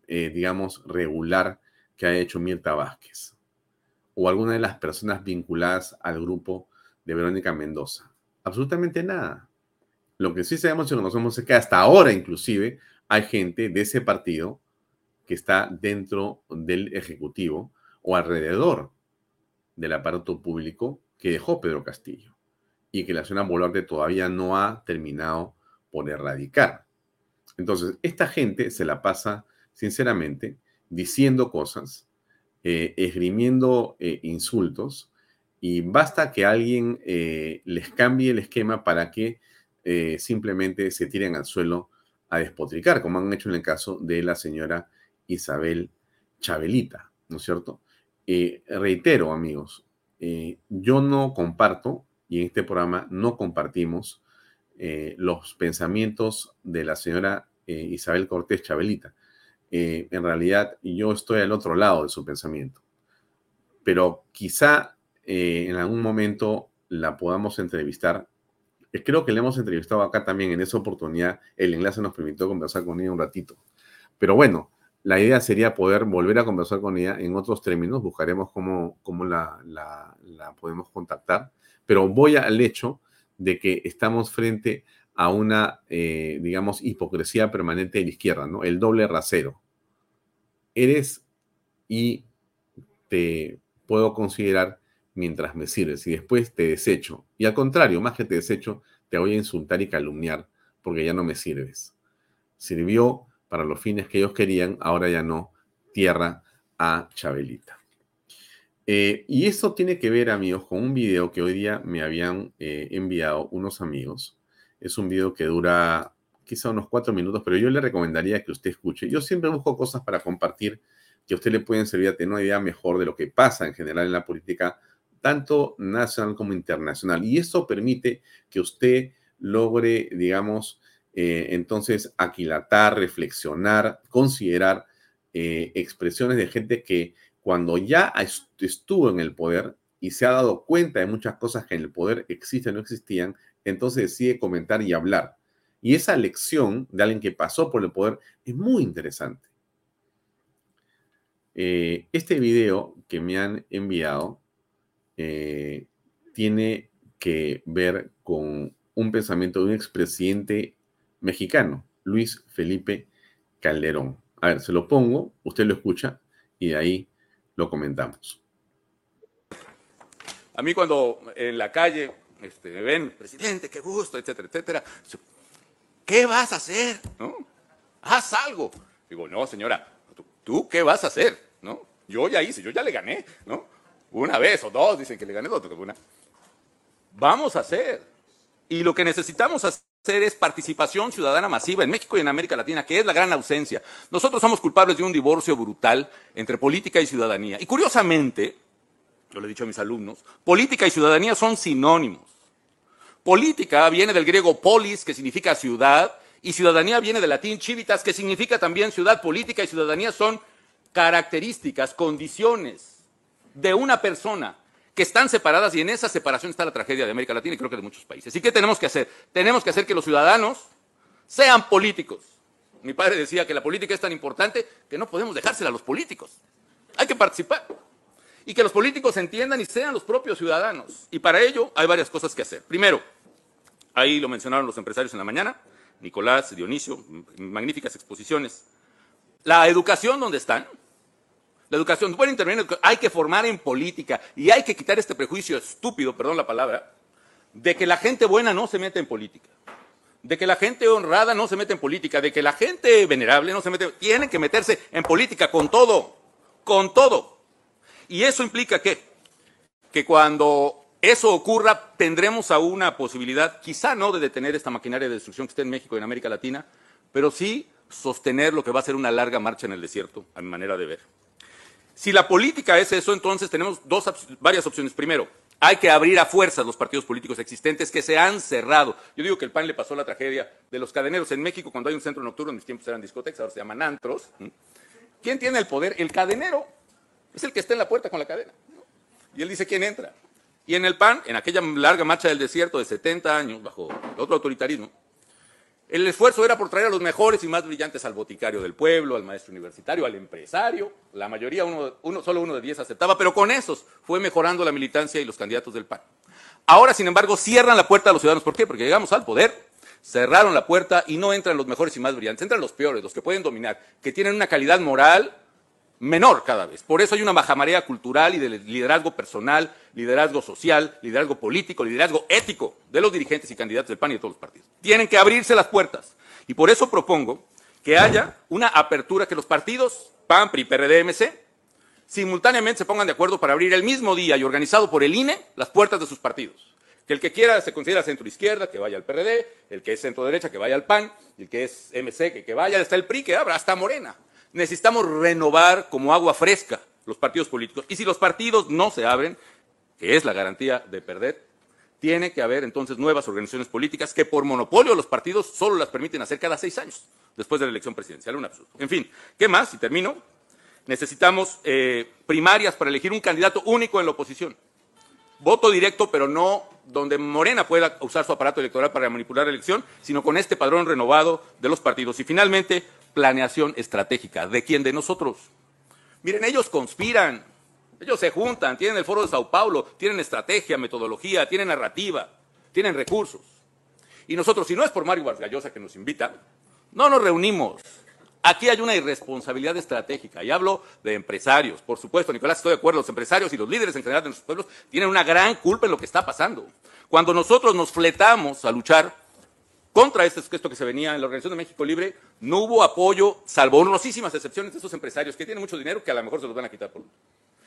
Speaker 3: eh, digamos, regular que ha hecho Mirta Vázquez o alguna de las personas vinculadas al grupo de Verónica Mendoza. Absolutamente nada. Lo que sí sabemos y conocemos es que hasta ahora inclusive hay gente de ese partido que está dentro del Ejecutivo o alrededor del aparato público que dejó Pedro Castillo y que la zona Boluarte todavía no ha terminado por erradicar. Entonces, esta gente se la pasa sinceramente, diciendo cosas, eh, esgrimiendo eh, insultos, y basta que alguien eh, les cambie el esquema para que simplemente se tiren al suelo a despotricar, como han hecho en el caso de la señora Isabel Chabelita, ¿no es cierto? reitero, amigos, yo no comparto, y en este programa no compartimos los pensamientos de la señora Isabel Cortés Chabelita. Eh, en realidad yo estoy al otro lado de su pensamiento. Pero quizá eh, en algún momento la podamos entrevistar. Eh, creo que le hemos entrevistado acá también en esa oportunidad. El enlace nos permitió conversar con ella un ratito. Pero bueno, la idea sería poder volver a conversar con ella en otros términos. Buscaremos cómo, cómo la, la, podemos contactar. Pero voy al hecho de que estamos frente a una, digamos, hipocresía permanente de la izquierda, ¿no? El doble rasero eres y te puedo considerar mientras me sirves y después te desecho. Y al contrario, más que te desecho, te voy a insultar y calumniar porque ya no me sirves. Sirvió para los fines que ellos querían, ahora ya no, tierra a Chabelita. Eh, y eso tiene que ver, amigos, con un video que hoy día me habían eh, enviado unos amigos. Es un video que dura quizá unos cuatro minutos, pero yo le recomendaría que usted escuche. Yo siempre busco cosas para compartir que a usted le pueden servir a tener una idea mejor de lo que pasa en general en la política, tanto nacional como internacional. Y eso permite que usted logre, digamos, eh, entonces aquilatar, reflexionar, considerar expresiones de gente que cuando ya estuvo en el poder y se ha dado cuenta de muchas cosas que en el poder existen o no existían, entonces decide comentar y hablar. Y esa lección de alguien que pasó por el poder es muy interesante. Eh, este video que me han enviado eh, tiene que ver con un pensamiento de un expresidente mexicano, Luis Felipe Calderón. A ver, se lo pongo, usted lo escucha y de ahí lo comentamos.
Speaker 7: A mí cuando en la calle este, me ven, presidente, qué gusto, etcétera, etcétera, ¿qué vas a hacer? ¿No? Haz algo. Digo, no, señora, ¿tú, qué vas a hacer? ¿No? Yo ya hice, yo ya le gané, ¿no? Una vez o dos dicen que le gané dos, una. Vamos a hacer. Y lo que necesitamos hacer hacer es participación ciudadana masiva en México y en América Latina, que es la gran ausencia. Nosotros somos culpables de un divorcio brutal entre política y ciudadanía. Y curiosamente, yo le he dicho a mis alumnos, política y ciudadanía son sinónimos. Política viene del griego polis, que significa ciudad, y ciudadanía viene del latín civitas, que significa también ciudad. Política y ciudadanía son características, condiciones de una persona que están separadas y en esa separación está la tragedia de América Latina y creo que de muchos países. ¿Y qué tenemos que hacer? Tenemos que hacer que los ciudadanos sean políticos. Mi padre decía que la política es tan importante que no podemos dejársela a los políticos. Hay que participar. Y que los políticos entiendan y sean los propios ciudadanos. Y para ello hay varias cosas que hacer. Primero, ahí lo mencionaron los empresarios en la mañana, Nicolás, Dionisio, magníficas exposiciones. La educación, ¿dónde están? La educación, puede intervenir, hay que formar en política y hay que quitar este prejuicio estúpido, perdón la palabra, de que la gente buena no se mete en política, de que la gente honrada no se mete en política, de que la gente venerable no se mete, tienen que meterse en política con todo, con todo. Y eso implica que, que cuando eso ocurra, tendremos aún una posibilidad, quizá no de detener esta maquinaria de destrucción que está en México y en América Latina, pero sí sostener lo que va a ser una larga marcha en el desierto, a mi manera de ver. Si la política es eso, entonces tenemos dos, varias opciones. Primero, hay que abrir a fuerzas los partidos políticos existentes que se han cerrado. Yo digo que el PAN le pasó la tragedia de los cadeneros en México cuando hay un centro nocturno, en mis tiempos eran discotecas, ahora se llaman antros. ¿Quién tiene el poder? El cadenero. Es el que está en la puerta con la cadena. Y él dice quién entra. Y en el PAN, en aquella larga marcha del desierto de 70 años, bajo otro autoritarismo, el esfuerzo era por traer a los mejores y más brillantes al boticario del pueblo, al maestro universitario, al empresario. La mayoría, uno, uno, solo uno de diez aceptaba, pero con esos fue mejorando la militancia y los candidatos del PAN. Ahora, sin embargo, cierran la puerta a los ciudadanos. ¿Por qué? Porque llegamos al poder, cerraron la puerta y no entran los mejores y más brillantes, entran los peores, los que pueden dominar, que tienen una calidad moral menor cada vez. Por eso hay una bajamarea cultural y de liderazgo personal, liderazgo social, liderazgo político, liderazgo ético de los dirigentes y candidatos del PAN y de todos los partidos. Tienen que abrirse las puertas. Y por eso propongo que haya una apertura que los partidos, PAN, PRI, PRD, MC, simultáneamente se pongan de acuerdo para abrir el mismo día y organizado por el INE las puertas de sus partidos. Que el que quiera se considera centro izquierda, que vaya al PRD, el que es centro derecha, que vaya al PAN, el que es MC, que, que vaya, hasta el PRI, que abra, hasta Morena necesitamos renovar como agua fresca los partidos políticos. Y si los partidos no se abren, que es la garantía de perder, tiene que haber entonces nuevas organizaciones políticas que por monopolio los partidos solo las permiten hacer cada seis años, después de la elección presidencial. Un absurdo. En fin, ¿qué más? Y termino. Necesitamos eh, primarias para elegir un candidato único en la oposición. Voto directo, pero no donde Morena pueda usar su aparato electoral para manipular la elección, sino con este padrón renovado de los partidos. Y finalmente, planeación estratégica. ¿De quién? De nosotros. Miren, ellos conspiran, ellos se juntan, tienen el foro de Sao Paulo, tienen estrategia, metodología, tienen narrativa, tienen recursos. Y nosotros, si no es por Mario Vargas que nos invita, no nos reunimos. Aquí hay una irresponsabilidad estratégica y hablo de empresarios. Por supuesto, Nicolás, estoy de acuerdo, los empresarios y los líderes en general de nuestros pueblos tienen una gran culpa en lo que está pasando. Cuando nosotros nos fletamos a luchar contra esto, esto que se venía en la Organización de México Libre, no hubo apoyo, salvo honrosísimas excepciones de esos empresarios que tienen mucho dinero que a lo mejor se los van a quitar por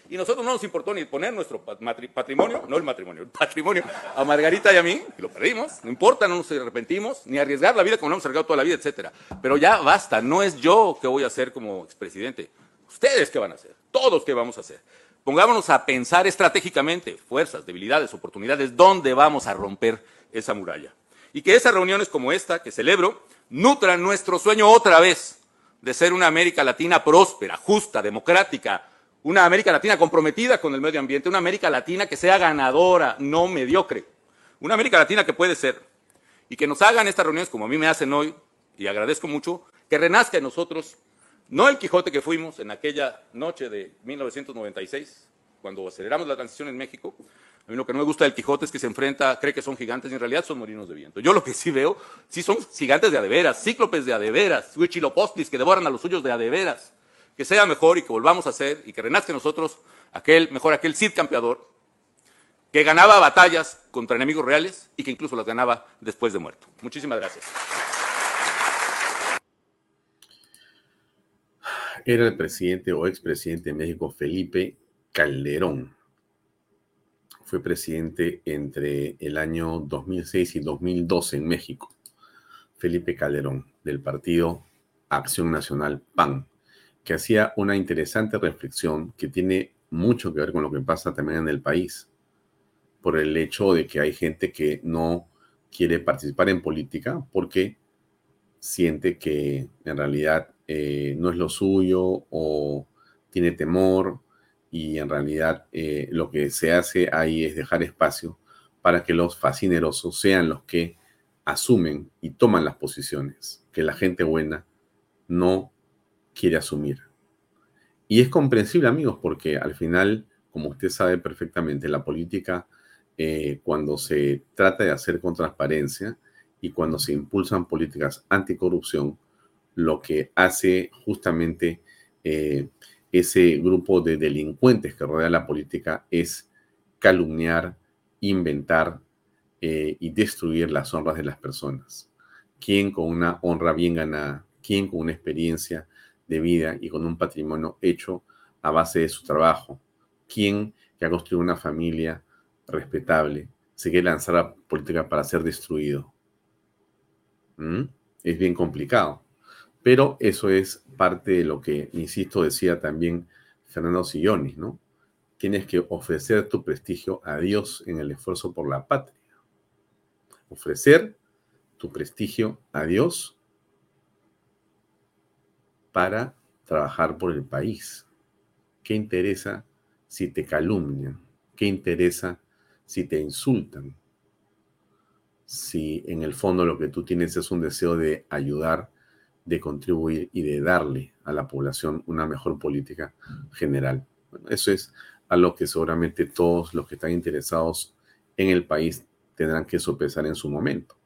Speaker 7: y nosotros no nos importó ni poner nuestro patrimonio, no el matrimonio, el patrimonio a Margarita y a mí, y lo perdimos, no importa, no nos arrepentimos, ni arriesgar la vida como lo hemos arriesgado toda la vida, etcétera. Pero ya basta, no es yo que voy a hacer como expresidente, ustedes qué van a hacer, todos qué vamos a hacer. Pongámonos a pensar estratégicamente, fuerzas, debilidades, oportunidades, dónde vamos a romper esa muralla y que esas reuniones como esta que celebro nutran nuestro sueño otra vez de ser una América Latina próspera, justa, democrática, una América Latina comprometida con el medio ambiente, una América Latina que sea ganadora, no mediocre, una América Latina que puede ser y que nos hagan estas reuniones como a mí me hacen hoy, y agradezco mucho, que renazca en nosotros, no el Quijote que fuimos en aquella noche de 1996, cuando aceleramos la transición en México, a mí lo que no me gusta del Quijote es que se enfrenta, cree que son gigantes y en realidad son molinos de viento. Yo lo que sí veo, sí son gigantes de adeveras, cíclopes de adeveras, huichilopostis que devoran a los suyos de adeveras. Que sea mejor y que volvamos a ser y que renazca en nosotros aquel, mejor aquel Cid campeador que ganaba batallas contra enemigos reales y que incluso las ganaba después de muerto. Muchísimas gracias.
Speaker 3: Era el presidente o expresidente de México, Felipe Calderón fue presidente entre el año 2006 y 2012 en México. Felipe Calderón, del partido Acción Nacional PAN, que hacía una interesante reflexión que tiene mucho que ver con lo que pasa también en el país, por el hecho de que hay gente que no quiere participar en política porque siente que en realidad eh, no es lo suyo o tiene temor y en realidad eh, lo que se hace ahí es dejar espacio para que los fascinerosos sean los que asumen y toman las posiciones que la gente buena no quiere asumir. Y es comprensible, amigos, porque al final, como usted sabe perfectamente, la política, eh, cuando se trata de hacer con transparencia y cuando se impulsan políticas anticorrupción, lo que hace justamente eh, ese grupo de delincuentes que rodea la política es calumniar, inventar eh, y destruir las honras de las personas. ¿Quién con una honra bien ganada? ¿Quién con una experiencia de vida y con un patrimonio hecho a base de su trabajo? ¿Quién que ha construido una familia respetable se quiere lanzar a la política para ser destruido? ¿Mm? Es bien complicado. Pero eso es parte de lo que, insisto, decía también Fernando Sillones, ¿no? Tienes que ofrecer tu prestigio a Dios en el esfuerzo por la patria. Ofrecer tu prestigio a Dios para trabajar por el país. ¿Qué interesa si te calumnian? ¿Qué interesa si te insultan? Si en el fondo lo que tú tienes es un deseo de ayudar de contribuir y de darle a la población una mejor política general. eso es a lo que seguramente todos los que están interesados en el país tendrán que sopesar en su momento.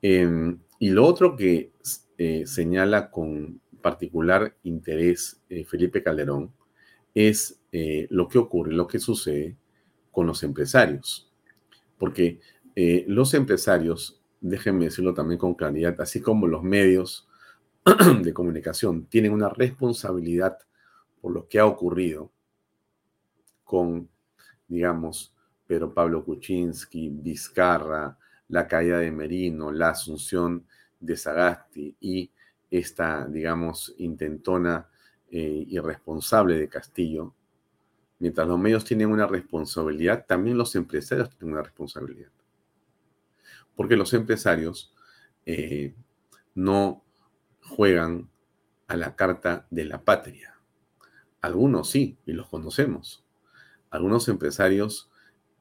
Speaker 3: Em, y lo otro que eh, señala con particular interés eh, Felipe Calderón es eh, lo que ocurre, lo que sucede con los empresarios. Porque los empresarios déjenme decirlo también con claridad, así como los medios de comunicación tienen una responsabilidad por lo que ha ocurrido con, digamos, Pedro Pablo Kuczynski, Vizcarra, la caída de Merino, la asunción de Sagasti y esta, digamos, intentona eh, irresponsable de Castillo, mientras los medios tienen una responsabilidad, también los empresarios tienen una responsabilidad porque los empresarios eh, no juegan a la carta de la patria. Algunos sí, y los conocemos. Algunos empresarios,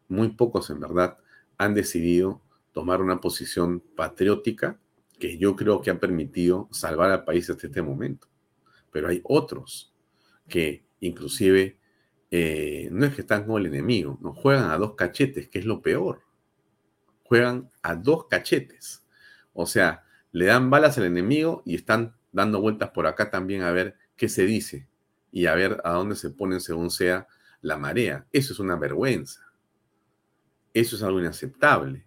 Speaker 3: muy pocos en verdad, han decidido tomar una posición patriótica que yo creo que ha permitido salvar al país hasta este momento. Pero hay otros que inclusive eh, no es que están con el enemigo, no juegan a dos cachetes, que es lo peor juegan a dos cachetes. O sea, le dan balas al enemigo y están dando vueltas por acá también a ver qué se dice y a ver a dónde se ponen según sea la marea. Eso es una vergüenza. Eso es algo inaceptable.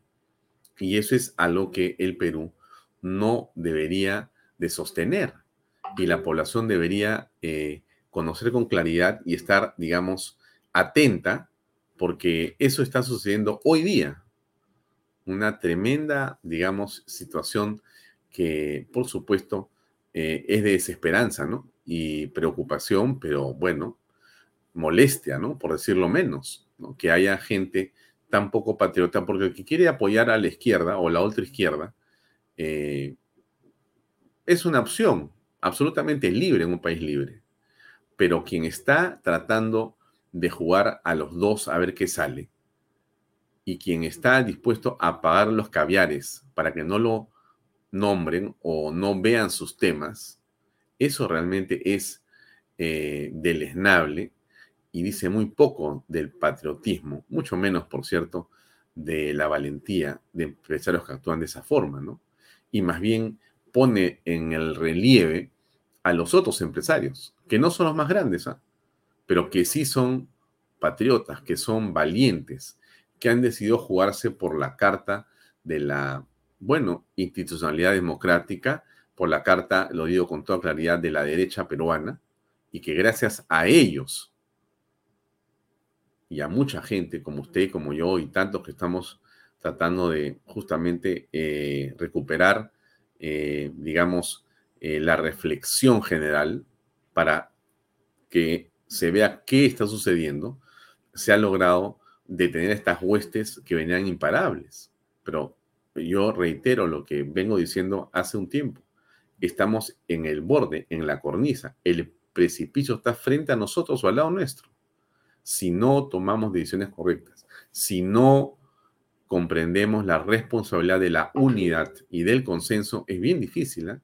Speaker 3: Y eso es algo que el Perú no debería de sostener. Y la población debería eh, conocer con claridad y estar, digamos, atenta, porque eso está sucediendo hoy día una tremenda, digamos, situación que, por supuesto, eh, es de desesperanza, ¿no? Y preocupación, pero bueno, molestia, ¿no? Por decirlo menos, ¿no? Que haya gente tan poco patriota, porque el que quiere apoyar a la izquierda o la otra izquierda eh, es una opción absolutamente libre en un país libre. Pero quien está tratando de jugar a los dos a ver qué sale, y quien está dispuesto a pagar los caviares para que no lo nombren o no vean sus temas, eso realmente es eh, deleznable y dice muy poco del patriotismo, mucho menos, por cierto, de la valentía de empresarios que actúan de esa forma, ¿no? Y más bien pone en el relieve a los otros empresarios, que no son los más grandes, ¿ah? pero que sí son patriotas, que son valientes, que han decidido jugarse por la carta de la, bueno, institucionalidad democrática, por la carta, lo digo con toda claridad, de la derecha peruana, y que gracias a ellos y a mucha gente como usted, como yo y tantos que estamos tratando de justamente eh, recuperar eh, digamos, eh, la reflexión general para que se vea qué está sucediendo, se ha logrado detener estas huestes que venían imparables. Pero yo reitero lo que vengo diciendo hace un tiempo. Estamos en el borde, en la cornisa. El precipicio está frente a nosotros o al lado nuestro. Si no tomamos decisiones correctas, si no comprendemos la responsabilidad de la unidad y del consenso, es bien difícil, ¿eh?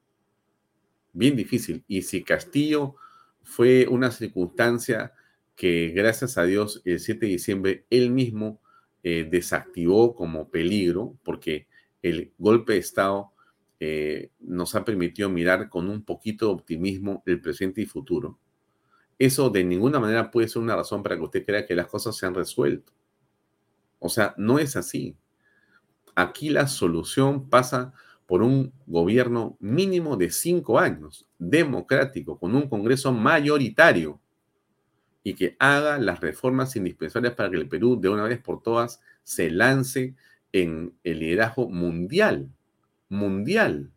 Speaker 3: Bien difícil. Y si Castillo fue una circunstancia que, gracias a Dios, el 7 de diciembre él mismo eh, desactivó como peligro, porque el golpe de Estado eh, nos ha permitido mirar con un poquito de optimismo el presente y futuro. Eso de ninguna manera puede ser una razón para que usted crea que las cosas se han resuelto. O sea, no es así. Aquí la solución pasa por un gobierno mínimo de cinco años, democrático, con un Congreso mayoritario y que haga las reformas indispensables para que el Perú de una vez por todas se lance en el liderazgo mundial, mundial.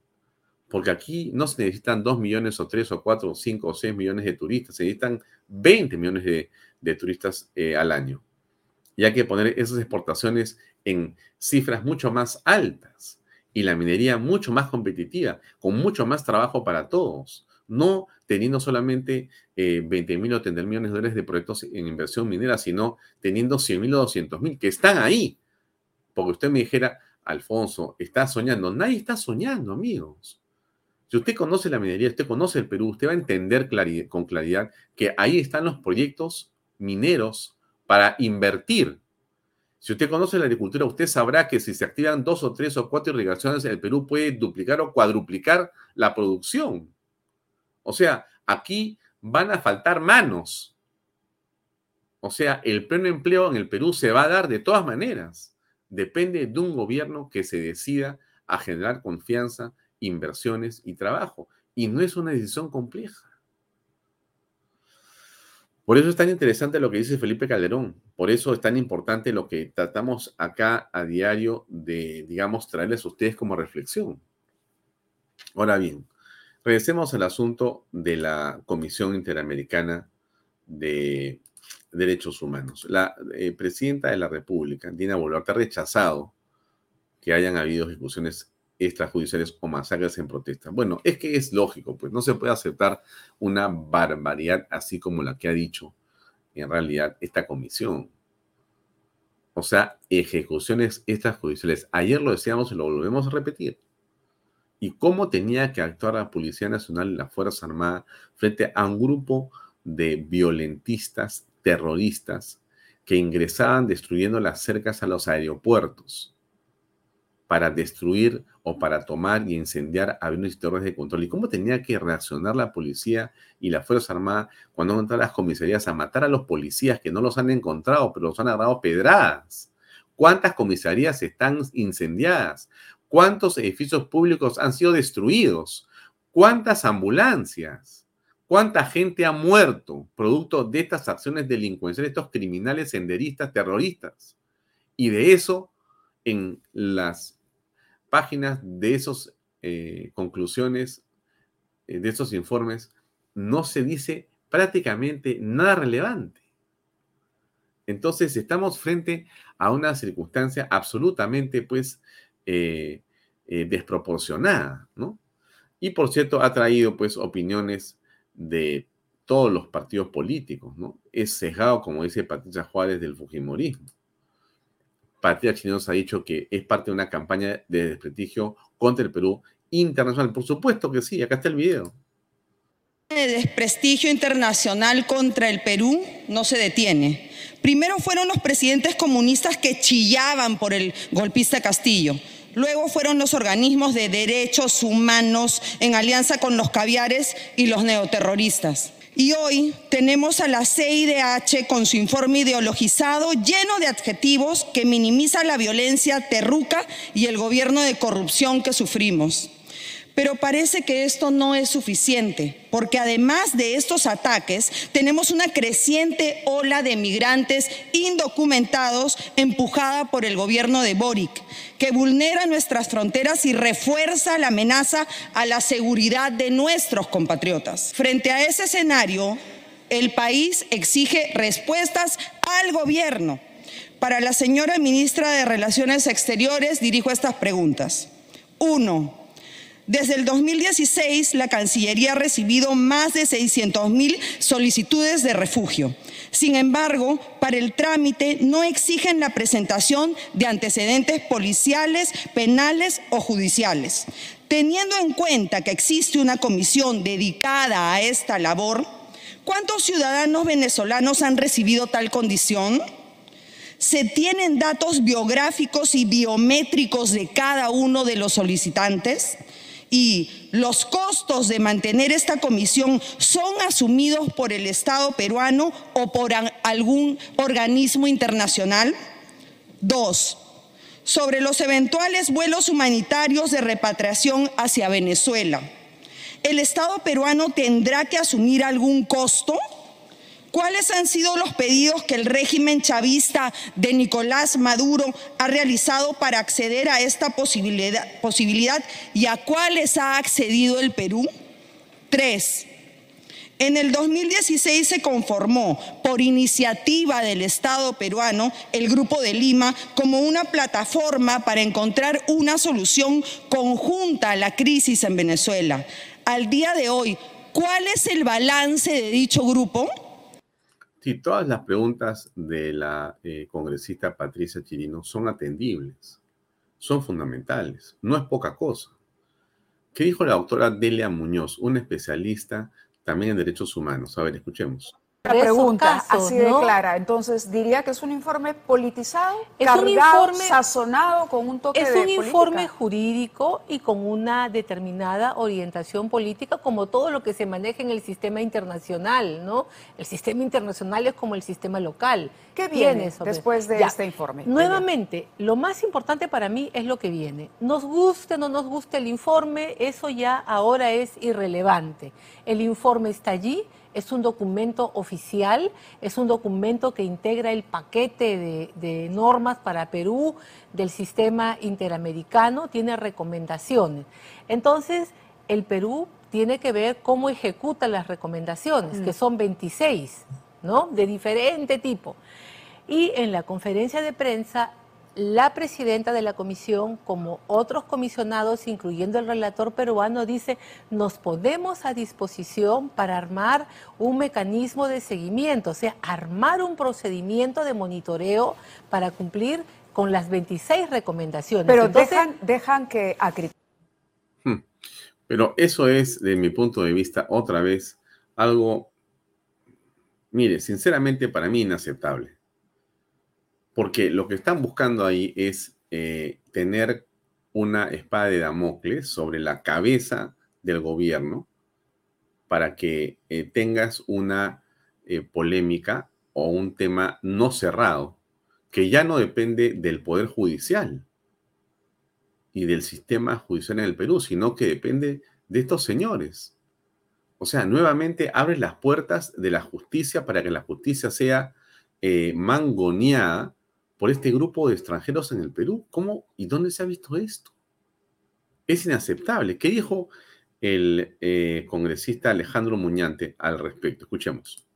Speaker 3: Porque aquí no se necesitan dos millones o tres o cuatro o cinco o seis millones de turistas, se necesitan 20 millones de, turistas eh, al año y hay que poner esas exportaciones en cifras mucho más altas y la minería mucho más competitiva, con mucho más trabajo para todos, no teniendo solamente 20 eh, mil o 30 millones de dólares de proyectos en inversión minera, sino teniendo 100 mil o 200 mil que están ahí. Porque usted me dijera, Alfonso, está soñando. Nadie está soñando, amigos. Si usted conoce la minería, usted conoce el Perú, usted va a entender con claridad que ahí están los proyectos mineros para invertir. Si usted conoce la agricultura, usted sabrá que si se activan dos o tres o cuatro irrigaciones, el Perú puede duplicar o cuadruplicar la producción. O sea, aquí van a faltar manos. O sea, el pleno empleo en el Perú se va a dar de todas maneras. Depende de un gobierno que se decida a generar confianza, inversiones y trabajo. Y no es una decisión compleja. Por eso es tan interesante lo que dice Felipe Calderón. Por eso es tan importante lo que tratamos acá a diario de, digamos, traerles a ustedes como reflexión. Ahora bien, regresemos al asunto de la Comisión Interamericana de Derechos Humanos. La eh, presidenta de la República, Dina Boluarte, ha rechazado que hayan habido ejecuciones extrajudiciales o masacres en protesta. Bueno, es que es lógico, pues no se puede aceptar una barbaridad así como la que ha dicho en realidad esta comisión. O sea, ejecuciones extrajudiciales. Ayer lo decíamos y lo volvemos a repetir. ¿Y cómo tenía que actuar la Policía Nacional y la Fuerza Armada frente a un grupo de violentistas, terroristas, que ingresaban destruyendo las cercas a los aeropuertos? para destruir o para tomar y incendiar aviones y torres de control. ¿Y cómo tenía que reaccionar la policía y la Fuerza Armada cuando entran a las comisarías a matar a los policías que no los han encontrado, pero los han agarrado pedradas? ¿Cuántas comisarías están incendiadas? ¿Cuántos edificios públicos han sido destruidos? ¿Cuántas ambulancias? ¿Cuánta gente ha muerto producto de estas acciones delincuenciales, estos criminales senderistas, terroristas? Y de eso, en las páginas de esas eh, conclusiones, eh, de esos informes, no se dice prácticamente nada relevante. Entonces estamos frente a una circunstancia absolutamente, pues, eh, desproporcionada, ¿no? Y por cierto, ha traído, pues, opiniones de todos los partidos políticos, ¿no? Es sesgado, como dice Patricia Juárez, del Fujimorismo. Patria Chinos ha dicho que es parte de una campaña de desprestigio contra el Perú internacional. Por supuesto que sí, acá está el video.
Speaker 8: El desprestigio internacional contra el Perú no se detiene. Primero fueron los presidentes comunistas que chillaban por el golpista Castillo. Luego fueron los organismos de derechos humanos en alianza con los caviares y los neoterroristas. Y hoy tenemos a la CIDH con su informe ideologizado lleno de adjetivos que minimiza la violencia terruca y el gobierno de corrupción que sufrimos. Pero parece que esto no es suficiente, porque además de estos ataques, tenemos una creciente ola de migrantes indocumentados empujada por el gobierno de Boric, que vulnera nuestras fronteras y refuerza la amenaza a la seguridad de nuestros compatriotas. Frente a ese escenario, el país exige respuestas al gobierno. Para la señora ministra de Relaciones Exteriores dirijo estas preguntas. Uno, desde el 2016, la Cancillería ha recibido más de 600 mil solicitudes de refugio. Sin embargo, para el trámite no exigen la presentación de antecedentes policiales, penales o judiciales. Teniendo en cuenta que existe una comisión dedicada a esta labor, ¿cuántos ciudadanos venezolanos han recibido tal condición? ¿Se tienen datos biográficos y biométricos de cada uno de los solicitantes? Y los costos de mantener esta comisión son asumidos por el Estado peruano o por algún organismo internacional? Dos, sobre los eventuales vuelos humanitarios de repatriación hacia Venezuela. ¿El Estado peruano tendrá que asumir algún costo? ¿Cuáles han sido los pedidos que el régimen chavista de Nicolás Maduro ha realizado para acceder a esta posibilidad, y a cuáles ha accedido el Perú? Tres. En el 2016 se conformó, por iniciativa del Estado peruano, el Grupo de Lima como una plataforma para encontrar una solución conjunta a la crisis en Venezuela. Al día de hoy, ¿cuál es el balance de dicho grupo?
Speaker 3: Todas las preguntas de la eh, congresista Patricia Chirino son atendibles, son fundamentales, no es poca cosa. ¿Qué dijo la doctora Delia Muñoz, una especialista también en derechos humanos? A ver, escuchemos
Speaker 6: pregunta, así de clara. Entonces, diría que es un informe politizado, es un informe, sazonado con un toque
Speaker 9: de Es un informe jurídico y con una determinada orientación política, como todo lo que se maneja en el sistema internacional, ¿no? El sistema internacional es como el sistema local.
Speaker 6: ¿Qué viene después de este informe?
Speaker 9: Nuevamente, lo más importante para mí es lo que viene. Nos guste o no nos guste el informe, eso ya ahora es irrelevante. El informe está allí es un documento oficial, es un documento que integra el paquete de, normas para Perú del sistema interamericano, tiene recomendaciones. Entonces, el Perú tiene que ver cómo ejecuta las recomendaciones, que mm. son 26, ¿no? De diferente tipo. Y en la conferencia de prensa la presidenta de la comisión, como otros comisionados, incluyendo el relator peruano, dice, nos ponemos a disposición para armar un mecanismo de seguimiento, o sea, armar un procedimiento de monitoreo para cumplir con las 26 recomendaciones.
Speaker 6: Pero dejan, dejan que...
Speaker 3: Hmm. Pero eso es, de mi punto de vista, otra vez, algo, mire, sinceramente para mí inaceptable porque lo que están buscando ahí es eh, tener una espada de Damocles sobre la cabeza del gobierno para que eh, tengas una eh, polémica o un tema no cerrado, que ya no depende del Poder Judicial y del sistema judicial en el Perú, sino que depende de estos señores. O sea, nuevamente abres las puertas de la justicia para que la justicia sea mangoneada por este grupo de extranjeros en el Perú. ¿Cómo y dónde se ha visto esto? Es inaceptable. ¿Qué dijo el eh, congresista Alejandro Muñante al respecto? Escuchemos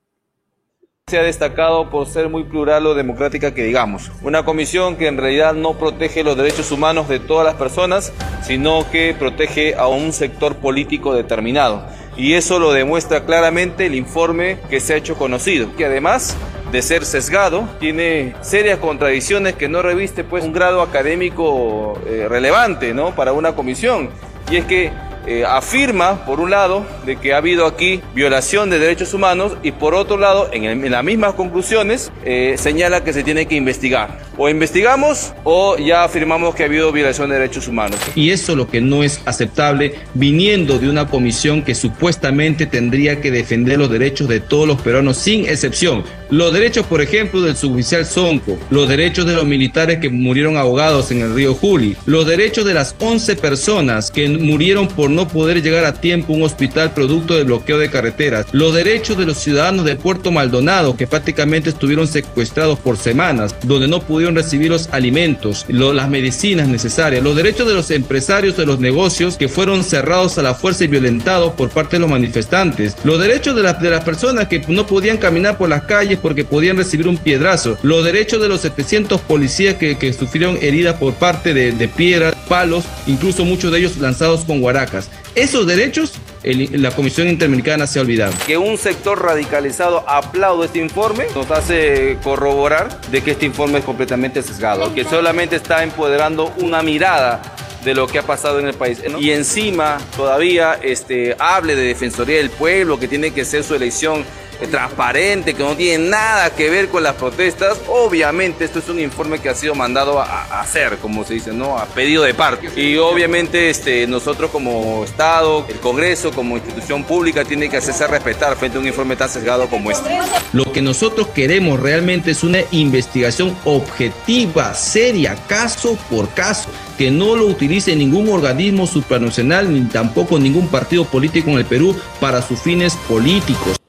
Speaker 10: se ha destacado por ser muy plural o democrática que digamos. Una comisión que en realidad no protege los derechos humanos de todas las personas, sino que protege a un sector político determinado. Y eso lo demuestra claramente el informe que se ha hecho conocido, que además de ser sesgado, tiene serias contradicciones que no reviste pues un grado académico eh, relevante ¿no? para una comisión. Y es que eh, afirma, por un lado, de que ha habido aquí violación de derechos humanos y por otro lado, en, las mismas conclusiones, eh, señala que se tiene que investigar. O investigamos o ya afirmamos que ha habido violación de derechos humanos.
Speaker 11: Y eso lo que no es aceptable viniendo de una comisión que supuestamente tendría que defender los derechos de todos los peruanos sin excepción Los derechos, por ejemplo, del suboficial Sonco, los derechos de los militares que murieron ahogados en el río Juli, los derechos de las 11 personas que murieron por no poder llegar a tiempo a un hospital producto del bloqueo de carreteras, los derechos de los ciudadanos de Puerto Maldonado que prácticamente estuvieron secuestrados por semanas, donde no pudieron recibir los alimentos, las medicinas necesarias, los derechos de los empresarios de los negocios que fueron cerrados a la fuerza y violentados por parte de los manifestantes, los derechos de, de las personas que no podían caminar por las calles porque podían recibir un piedrazo, los derechos de los 700 policías que, sufrieron heridas por parte de, de piedras, palos, incluso muchos de ellos lanzados con guaracas. Esos derechos la Comisión Interamericana se ha olvidado.
Speaker 10: Que un sector radicalizado aplaude este informe nos hace corroborar de que este informe es completamente sesgado, que solamente está empoderando una mirada de lo que ha pasado en el país. Y encima todavía este, hable de Defensoría del Pueblo, que tiene que ser su elección transparente, que no tiene nada que ver con las protestas. Obviamente esto es un informe que ha sido mandado a, hacer, como se dice, ¿no? A pedido de parte. Y obviamente este, nosotros como Estado, el Congreso, como institución pública, tiene que hacerse respetar frente a un informe tan sesgado como este.
Speaker 11: Lo que nosotros queremos realmente es una investigación objetiva, seria, caso por caso que no lo utilice ningún organismo supranacional ni tampoco ningún partido político en el Perú para sus fines políticos.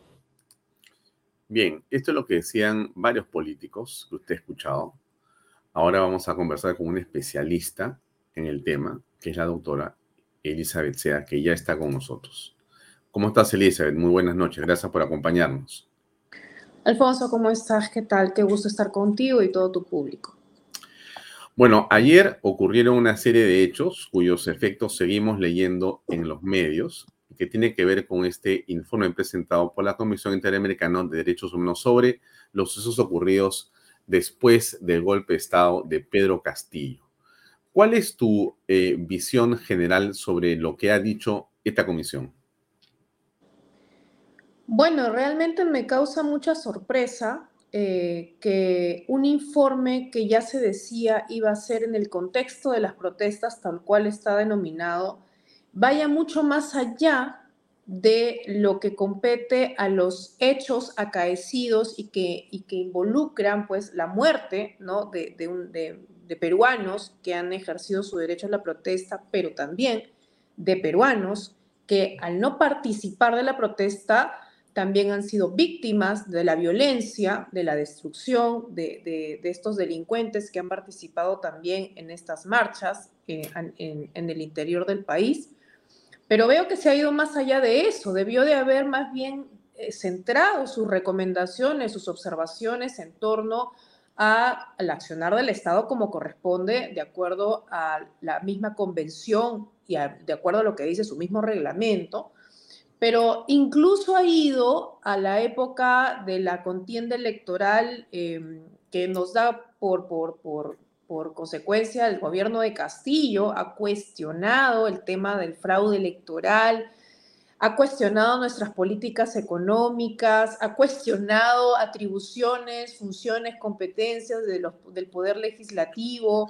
Speaker 3: Bien, esto es lo que decían varios políticos que usted ha escuchado. Ahora vamos a conversar con un especialista en el tema, que es la doctora Elizabeth Sea, que ya está con nosotros. ¿Cómo estás, Elizabeth? Muy buenas noches. Gracias por acompañarnos.
Speaker 12: Alfonso, ¿cómo estás? ¿Qué tal? Qué gusto estar contigo y todo tu público.
Speaker 3: Bueno, ayer ocurrieron una serie de hechos cuyos efectos seguimos leyendo en los medios que tiene que ver con este informe presentado por la Comisión Interamericana de Derechos Humanos sobre los sucesos ocurridos después del golpe de Estado de Pedro Castillo. ¿Cuál es tu eh, visión general sobre lo que ha dicho esta comisión?
Speaker 12: Bueno, realmente me causa mucha sorpresa eh, que un informe que ya se decía iba a ser en el contexto de las protestas, tal cual está denominado, vaya mucho más allá de lo que compete a los hechos acaecidos y que, y que involucran pues la muerte ¿no? de, de, peruanos que han ejercido su derecho a la protesta, pero también de peruanos que al no participar de la protesta también han sido víctimas de la violencia, de la destrucción de, estos delincuentes que han participado también en estas marchas eh, en el interior del país pero veo que se ha ido más allá de eso, debió de haber más bien eh, centrado sus recomendaciones, sus observaciones en torno al accionar del Estado como corresponde de acuerdo a la misma convención y de acuerdo a lo que dice su mismo reglamento, pero incluso ha ido a la época de la contienda electoral em, que nos da por, por, por por consecuencia, el gobierno de Castillo ha cuestionado el tema del fraude electoral, ha cuestionado nuestras políticas económicas, ha cuestionado atribuciones, funciones, competencias del Poder Legislativo,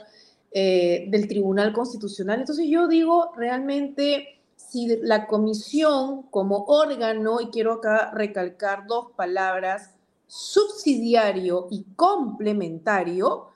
Speaker 12: eh, del Tribunal Constitucional. Entonces yo digo, realmente, si la comisión como órgano, y quiero acá recalcar dos palabras, subsidiario y complementario,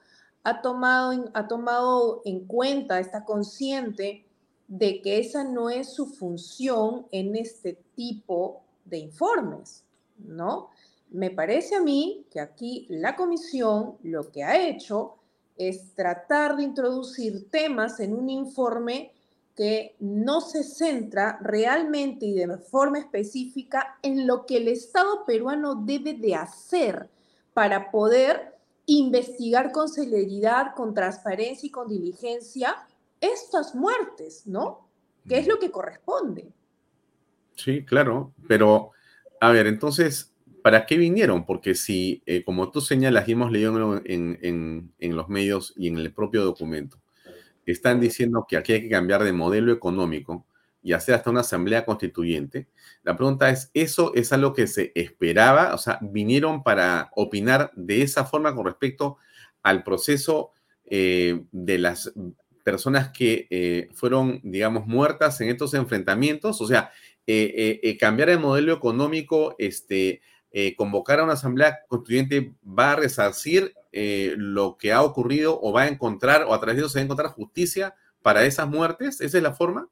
Speaker 12: ha tomado, ha tomado en cuenta, está consciente de que esa no es su función en este tipo de informes, ¿no? Me parece a mí que aquí la comisión lo que ha hecho es tratar de introducir temas en un informe que no se centra realmente y de forma específica en lo que el Estado peruano debe de hacer para poder investigar con celeridad, con transparencia y con diligencia estas muertes, ¿no? ¿Qué es lo que corresponde?
Speaker 3: Sí, claro, pero a ver, entonces, ¿para qué vinieron? Porque si, eh, como tú señalas y hemos leído en, en, los medios y en el propio documento, están diciendo que aquí hay que cambiar de modelo económico y hacer hasta una asamblea constituyente, la pregunta es, ¿eso es algo que se esperaba? O sea, ¿vinieron para opinar de esa forma con respecto al proceso eh, de las personas que eh, fueron, digamos, muertas en estos enfrentamientos? O sea, eh, cambiar el modelo económico este, convocar a una asamblea constituyente va a resarcir lo que ha ocurrido o va a encontrar o a través de eso se va a encontrar justicia para esas muertes? ¿Esa es la forma?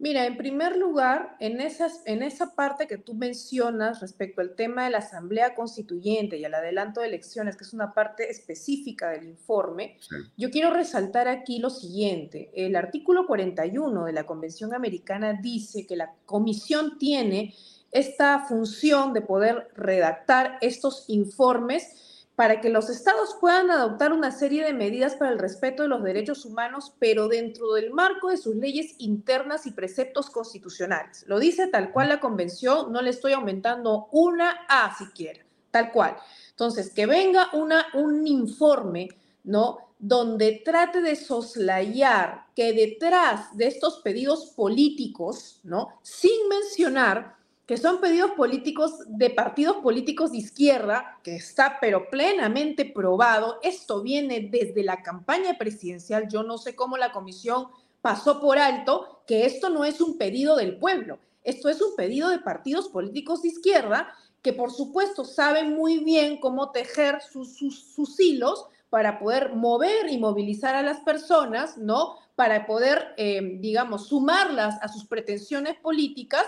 Speaker 12: Mira, en primer lugar, en, esas, en esa parte que tú mencionas respecto al tema de la Asamblea Constituyente y al adelanto de elecciones, que es una parte específica del informe, yo quiero resaltar aquí lo siguiente. El artículo 41 de la Convención Americana dice que la Comisión tiene esta función de poder redactar estos informes para que los estados puedan adoptar una serie de medidas para el respeto de los derechos humanos, pero dentro del marco de sus leyes internas y preceptos constitucionales. Lo dice tal cual la convención, no le estoy aumentando una A siquiera, tal cual. Entonces, que venga una, un informe, ¿no? Donde trate de soslayar que detrás de estos pedidos políticos, ¿no? Sin mencionar que son pedidos políticos de partidos políticos de izquierda, que está pero plenamente probado. Esto viene desde la campaña presidencial. Yo no sé cómo la comisión pasó por alto que esto no es un pedido del pueblo. Esto es un pedido de partidos políticos de izquierda que por supuesto saben muy bien cómo tejer sus, sus, hilos para poder mover y movilizar a las personas, ¿no? Para poder, eh, digamos, sumarlas a sus pretensiones políticas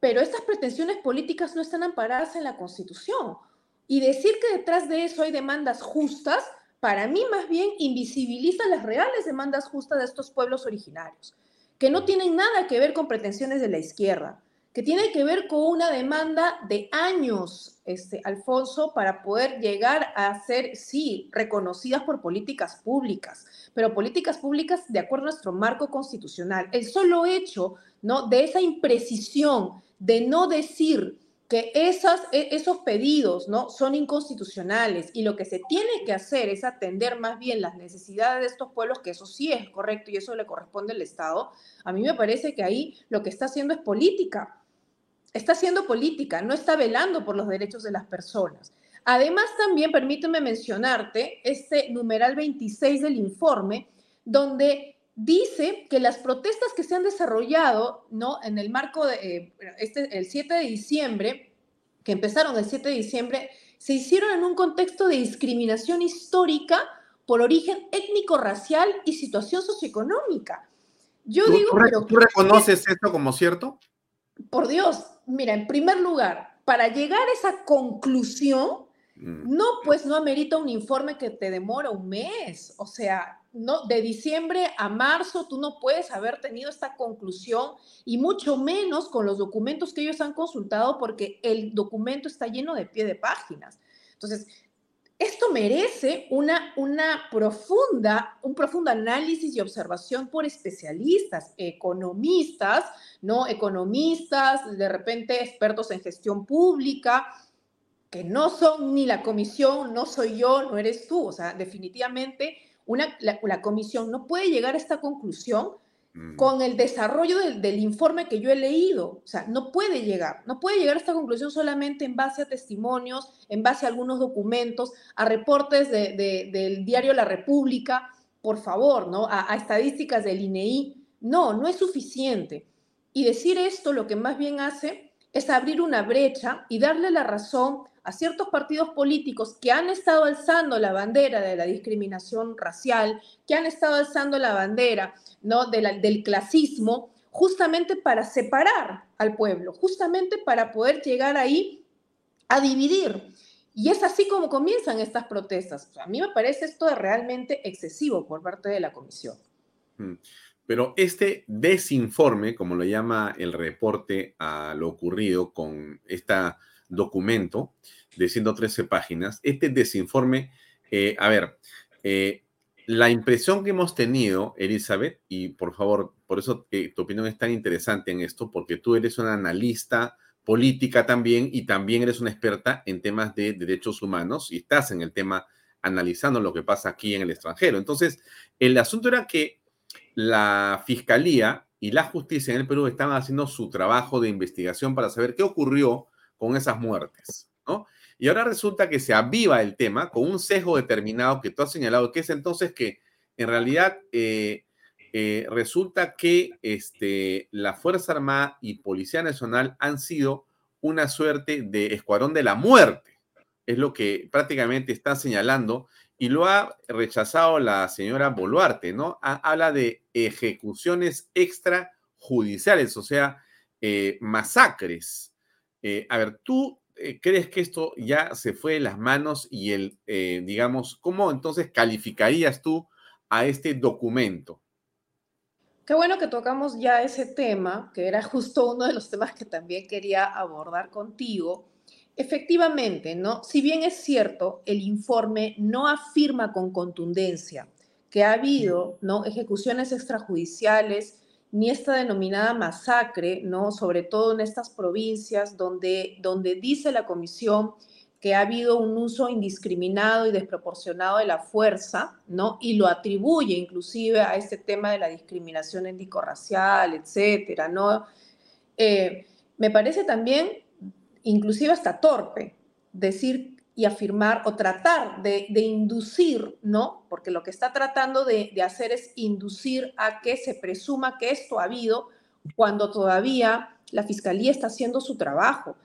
Speaker 12: pero estas pretensiones políticas no están amparadas en la Constitución. Y decir que detrás de eso hay demandas justas, para mí más bien invisibiliza las reales demandas justas de estos pueblos originarios, que no tienen nada que ver con pretensiones de la izquierda, que tiene que ver con una demanda de años, este, Alfonso, para poder llegar a ser, sí, reconocidas por políticas públicas, pero políticas públicas de acuerdo a nuestro marco constitucional. El solo hecho ¿no? de esa imprecisión de no decir que esas, e, esos pedidos ¿no? son inconstitucionales y lo que se tiene que hacer es atender más bien las necesidades de estos pueblos, que eso sí es correcto y eso le corresponde al Estado, a mí me parece que ahí lo que está haciendo es política. Está haciendo política, no está velando por los derechos de las personas. Además, también permíteme mencionarte este numeral 26 del informe, donde dice que las protestas que se han desarrollado ¿no? en el marco de eh, este, el 7 de diciembre, que empezaron el 7 de diciembre, se hicieron en un contexto de discriminación histórica por origen étnico-racial y situación socioeconómica.
Speaker 3: Yo digo, pero, ¿tú reconoces esto como cierto?
Speaker 12: Por Dios, mira, en primer lugar, para llegar a esa conclusión, mm. no, pues no amerita un informe que te demora un mes. O sea, no, de diciembre a marzo tú no puedes haber tenido esta conclusión y mucho menos con los documentos que ellos han consultado porque el documento está lleno de pie de páginas. Entonces, esto merece una, una profunda, un profundo análisis y observación por especialistas, economistas, ¿no? Economistas, de repente expertos en gestión pública, que no son ni la comisión, no soy yo, no eres tú. O sea, definitivamente la, comisión no puede llegar a esta conclusión con el desarrollo del, informe que yo he leído. O sea, no puede llegar, no puede llegar a esta conclusión solamente en base a testimonios, en base a algunos documentos, a reportes del diario La República, por favor, ¿no? A, a estadísticas del INEI. E no, no es suficiente. Y decir esto lo que más bien hace es abrir una brecha y darle la razón a ciertos partidos políticos que han estado alzando la bandera de la discriminación racial, que han estado alzando la bandera ¿no? del clasismo, justamente para separar al pueblo, justamente para poder llegar ahí a dividir. Y es así como comienzan estas protestas. a mí me parece esto realmente excesivo por parte de la comisión.
Speaker 3: Mm. Pero este desinforme, como lo llama el reporte a lo ocurrido con esta documento de 113 páginas, este desinforme, eh, a ver, eh, la impresión que hemos tenido, Elizabeth, y por favor, por eso eh, tu opinión es tan interesante en esto, porque tú eres una analista política también y también eres una experta en temas de derechos humanos y estás en el tema analizando lo que pasa aquí en el extranjero. Entonces, el asunto era que la fiscalía y la justicia en el Perú estaban haciendo su trabajo de investigación para saber qué ocurrió con esas muertes, ¿no? Y ahora resulta que se aviva el tema con un sesgo determinado que tú has señalado, que es entonces que en realidad eh, eh, resulta que este, la Fuerza Armada y Policía Nacional han sido una suerte de escuadrón de la muerte. Es lo que prácticamente está señalando y lo ha rechazado la señora Boluarte, ¿no? habla de ejecuciones extrajudiciales, o sea, eh, masacres. A ver, ¿tú crees que esto ya se fue de las manos y el, digamos, cómo entonces calificarías tú a este documento?
Speaker 12: Qué bueno que tocamos ya ese tema, que era justo uno de los temas que también quería abordar contigo. Efectivamente, ¿no? Si bien es cierto, el informe no afirma con contundencia que ha habido, ¿no? ejecuciones extrajudiciales ni esta denominada masacre, ¿no? Sobre todo en estas provincias donde, donde dice la comisión que ha habido un uso indiscriminado y desproporcionado de la fuerza, ¿no? Y lo atribuye inclusive a este tema de la discriminación étnico-racial, etcétera, ¿no? Eh, me parece también, inclusive hasta torpe, decir y afirmar o tratar de, inducir, ¿no? Porque lo que está tratando de, hacer es inducir a que se presuma que esto ha habido cuando todavía la fiscalía está haciendo su trabajo.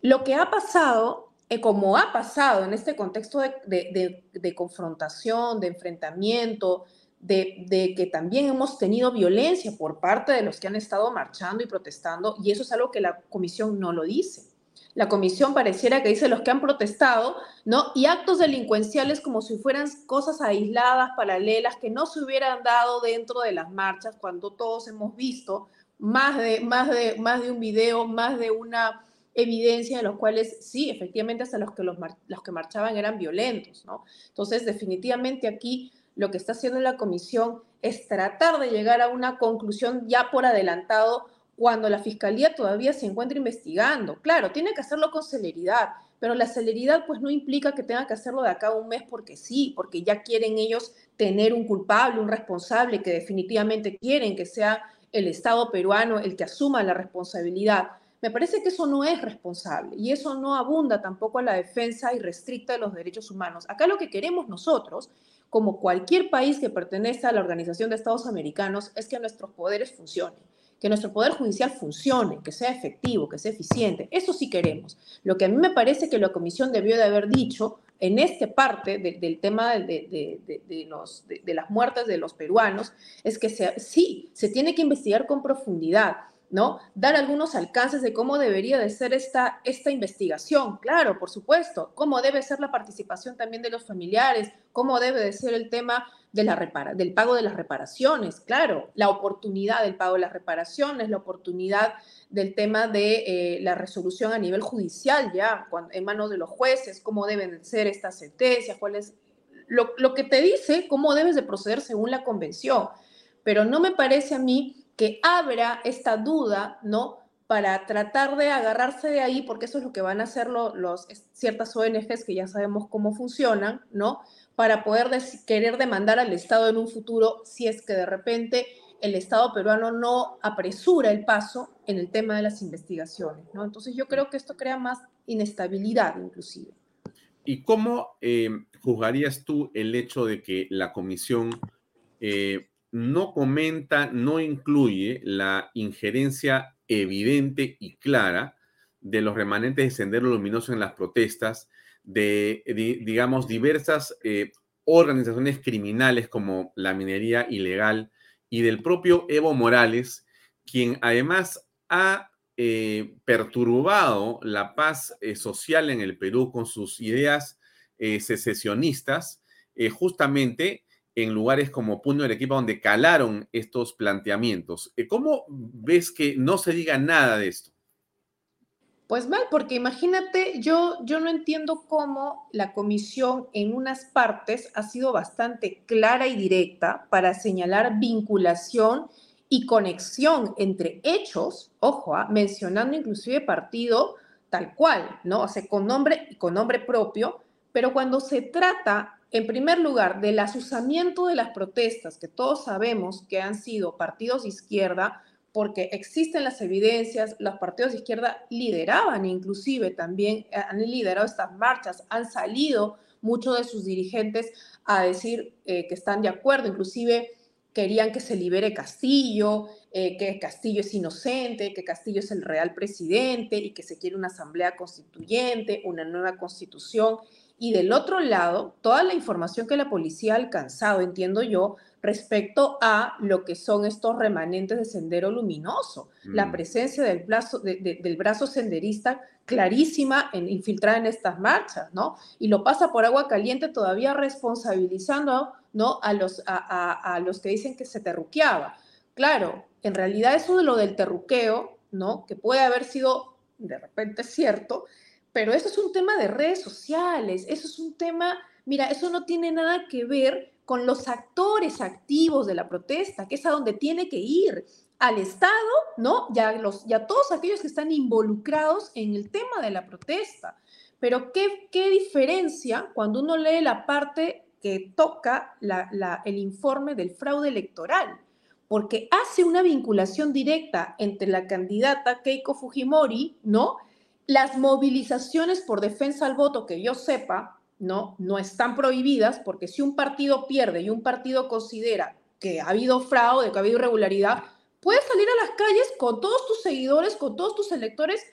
Speaker 12: Lo que ha pasado eh, como ha pasado en este contexto de, confrontación, de enfrentamiento, de, que también hemos tenido violencia por parte de los que han estado marchando y protestando, y eso es algo que la comisión no lo dice. La comisión pareciera que dice los que han protestado, ¿no? Y actos delincuenciales como si fueran cosas aisladas, paralelas, que no se hubieran dado dentro de las marchas, cuando todos hemos visto más de, más de, más de un video, más de una evidencia de los cuales sí, efectivamente, hasta los que, los, los que marchaban eran violentos, ¿no? Entonces, definitivamente aquí lo que está haciendo la comisión es tratar de llegar a una conclusión ya por adelantado cuando la fiscalía todavía se encuentra investigando. Claro, tiene que hacerlo con celeridad, pero la celeridad pues no implica que tenga que hacerlo de acá a un mes porque sí, porque ya quieren ellos tener un culpable, un responsable, que definitivamente quieren que sea el Estado peruano el que asuma la responsabilidad. Me parece que eso no es responsable y eso no abunda tampoco a la defensa irrestricta de los derechos humanos. Acá lo que queremos nosotros, como cualquier país que pertenece a la Organización de Estados Americanos, es que nuestros poderes funcionen, que nuestro poder judicial funcione, que sea efectivo, que sea eficiente. Eso sí queremos. Lo que a mí me parece que la comisión debió de haber dicho en esta parte del tema de, los, de, las muertes de los peruanos es que sí, se tiene que investigar con profundidad ¿no? Dar algunos alcances de cómo debería de ser esta, esta investigación, claro, por supuesto, cómo debe ser la participación también de los familiares, cómo debe de ser el tema de la repara del pago de las reparaciones, claro, la oportunidad del pago de las reparaciones, la oportunidad del tema de eh, la resolución a nivel judicial ya, en manos de los jueces, cómo deben ser estas sentencias, cuál lo, lo que te dice cómo debes de proceder según la convención. Pero no me parece a mí que abra esta duda, ¿no? Para tratar de agarrarse de ahí, porque eso es lo que van a hacer los, ciertas ONGs que ya sabemos cómo funcionan, ¿no? Para poder querer demandar al Estado en un futuro si es que de repente el Estado peruano no apresura el paso en el tema de las investigaciones. Entonces yo creo que esto crea más inestabilidad inclusive.
Speaker 3: ¿Y cómo eh, juzgarías tú el hecho de que la comisión eh, no comenta, no incluye la injerencia evidente y clara de los remanentes de Sendero Luminoso en las protestas, de, digamos, diversas eh, organizaciones criminales como la minería ilegal y del propio Evo Morales, quien además ha eh, perturbado la paz eh, social en el Perú con sus ideas secesionistas, justamente en lugares como Puno del Equipo, donde calaron estos planteamientos. ¿Cómo ves que no se diga nada de esto?
Speaker 12: Pues mal, porque imagínate, yo, yo no entiendo cómo la comisión en unas partes ha sido bastante clara y directa para señalar vinculación y conexión entre hechos, ojo, ah, mencionando inclusive partido tal cual, ¿no? O sea, con nombre y con nombre propio, pero cuando se trata en primer lugar, del asusamiento de las protestas, que todos sabemos que han sido partidos de izquierda, porque existen las evidencias, los partidos de izquierda lideraban inclusive también, eh, han liderado estas marchas, han salido muchos de sus dirigentes a decir eh, que están de acuerdo, inclusive querían que se libere Castillo, eh, que Castillo es inocente, que Castillo es el real presidente y que se quiere una asamblea constituyente, una nueva constitución. Y del otro lado, toda la información que la policía ha alcanzado, entiendo yo, respecto a lo que son estos remanentes de sendero luminoso, la mm. presencia del brazo, del brazo senderista clarísima, en, infiltrada en estas marchas, ¿no? Y lo pasa por agua caliente todavía responsabilizando, ¿no? A los, a, a los que dicen que se terruqueaba. Claro, en realidad eso de lo del terruqueo, ¿no? Que puede haber sido de repente cierto, pero eso es un tema de redes sociales, eso es un tema, mira, eso no tiene nada que ver con los actores activos de la protesta, que es a donde tiene que ir, al Estado, ¿no? Ya, los, ya todos aquellos que están involucrados en el tema de la protesta. Pero ¿qué, qué diferencia cuando uno lee la parte que toca el informe del fraude electoral? porque hace una vinculación directa entre la candidata Keiko Fujimori, ¿no? Las movilizaciones por defensa al voto, que yo sepa, ¿no? No están prohibidas, porque si un partido pierde y un partido considera que ha habido fraude, que ha habido irregularidad, puedes salir a las calles con todos tus seguidores, con todos tus electores,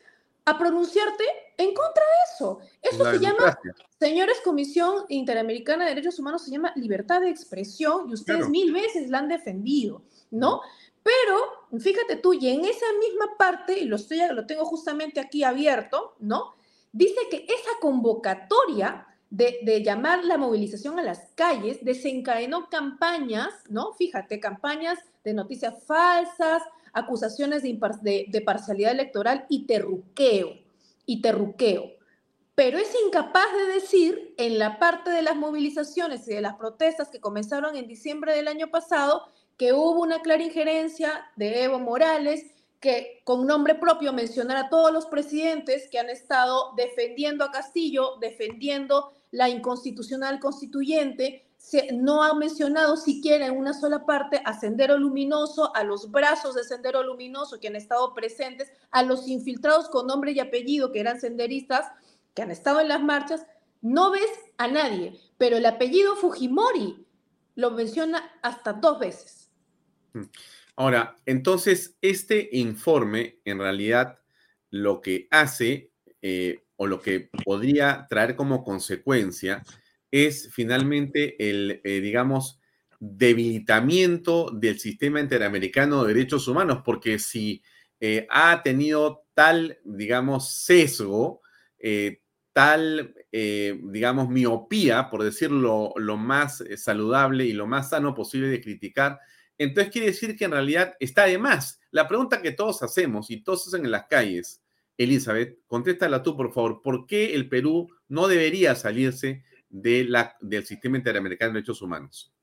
Speaker 12: a pronunciarte en contra de eso. Eso se llama, señores, Comisión Interamericana de Derechos Humanos, se llama libertad de expresión y ustedes mil veces la han defendido. ¿no? Pero fíjate tú, y en esa misma parte, y lo, estoy, lo tengo justamente aquí abierto, ¿no? Dice que esa convocatoria de, llamar la movilización a las calles desencadenó campañas, ¿no? Fíjate, campañas de noticias falsas, acusaciones de, parcialidad electoral y terruqueo, y terruqueo. Pero es incapaz de decir en la parte de las movilizaciones y de las protestas que comenzaron en diciembre del año pasado que hubo una clara injerencia de Evo Morales, que con nombre propio mencionara a todos los presidentes que han estado defendiendo a Castillo, defendiendo la inconstitucional constituyente, no ha mencionado siquiera en una sola parte a Sendero Luminoso, a los brazos de Sendero Luminoso que han estado presentes, a los infiltrados con nombre y apellido que eran senderistas, que han estado en las marchas, no ves a nadie, pero el apellido Fujimori lo menciona hasta dos veces.
Speaker 3: Ahora, entonces, este informe en realidad lo que hace eh, o lo que podría traer como consecuencia es finalmente el, eh, digamos, debilitamiento del sistema interamericano de derechos humanos, porque si eh, ha tenido tal, digamos, sesgo, tal, digamos, miopía, por decirlo lo más saludable y lo más sano posible de criticar entonces quiere decir que en realidad está de más. La pregunta que todos hacemos y todos hacen en las calles, Elizabeth, contéstala tú, por favor. ¿Por qué el Perú no debería salirse de la, del sistema interamericano de derechos humanos?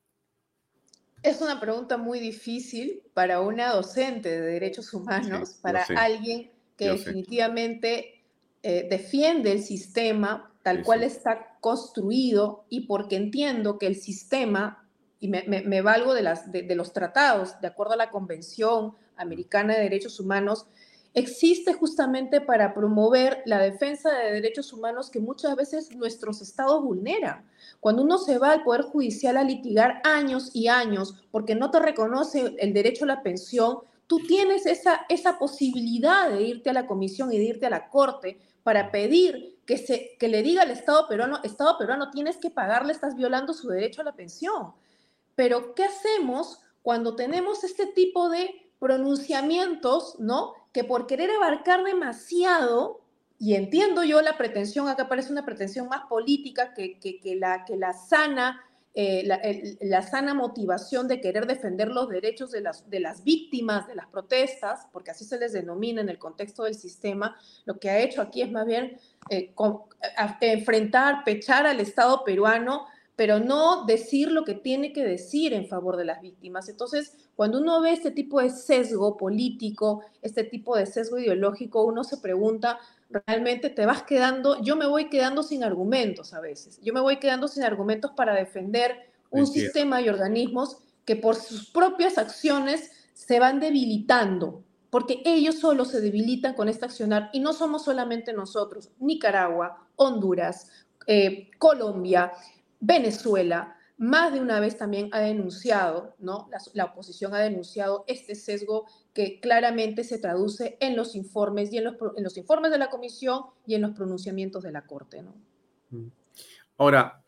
Speaker 12: Es una pregunta muy difícil para una docente de derechos humanos, para alguien que definitivamente eh, defiende el sistema tal cual está construido y porque entiendo que el sistema y me, valgo de, las, de, los tratados, de acuerdo a la Convención Americana de Derechos Humanos, existe justamente para promover la defensa de derechos humanos que muchas veces nuestros estados vulneran. Cuando uno se va al Poder Judicial a litigar años y años porque no te reconoce el derecho a la pensión, tú tienes esa, esa posibilidad de irte a la comisión y de irte a la corte para pedir que, se, que le diga al Estado peruano, Estado peruano, tienes que pagarle, estás violando su derecho a la pensión. Pero, ¿qué hacemos cuando tenemos este tipo de pronunciamientos, ¿no? Que por querer abarcar demasiado, y entiendo yo la pretensión, acá parece una pretensión más política que, la, que la sana. Eh, la, sana motivación de querer defender los derechos de las, de las víctimas de las protestas, porque así se les denomina en el contexto del sistema, lo que ha hecho aquí es más bien eh, enfrentar, pechar al Estado peruano pero no decir lo que tiene que decir en favor de las víctimas. Entonces, cuando uno ve este tipo de sesgo político, este tipo de sesgo ideológico, uno se pregunta, realmente te vas quedando, yo me voy quedando sin argumentos a veces, yo me voy quedando sin argumentos para defender un sistema y organismos que por sus propias acciones se van debilitando, porque ellos solo se debilitan con este accionar y no somos solamente nosotros, Nicaragua, Honduras, eh, Colombia, Venezuela, más de una vez también ha denunciado, ¿no? La, oposición ha denunciado este sesgo que claramente se traduce en los informes y en los, en los informes de la comisión y en los pronunciamientos de la Corte, ¿no?
Speaker 3: Mm. Ahora,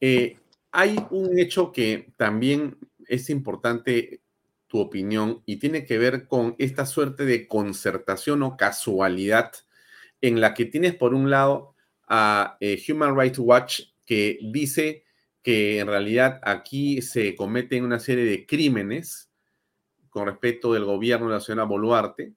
Speaker 3: eh, hay un hecho que también es importante tu opinión y tiene que ver con esta suerte de concertación o casualidad en la que tienes por un lado a eh, Human Rights Watch que dice que en realidad aquí se cometen una serie de crímenes con respecto del gobierno de la señora Boluarte,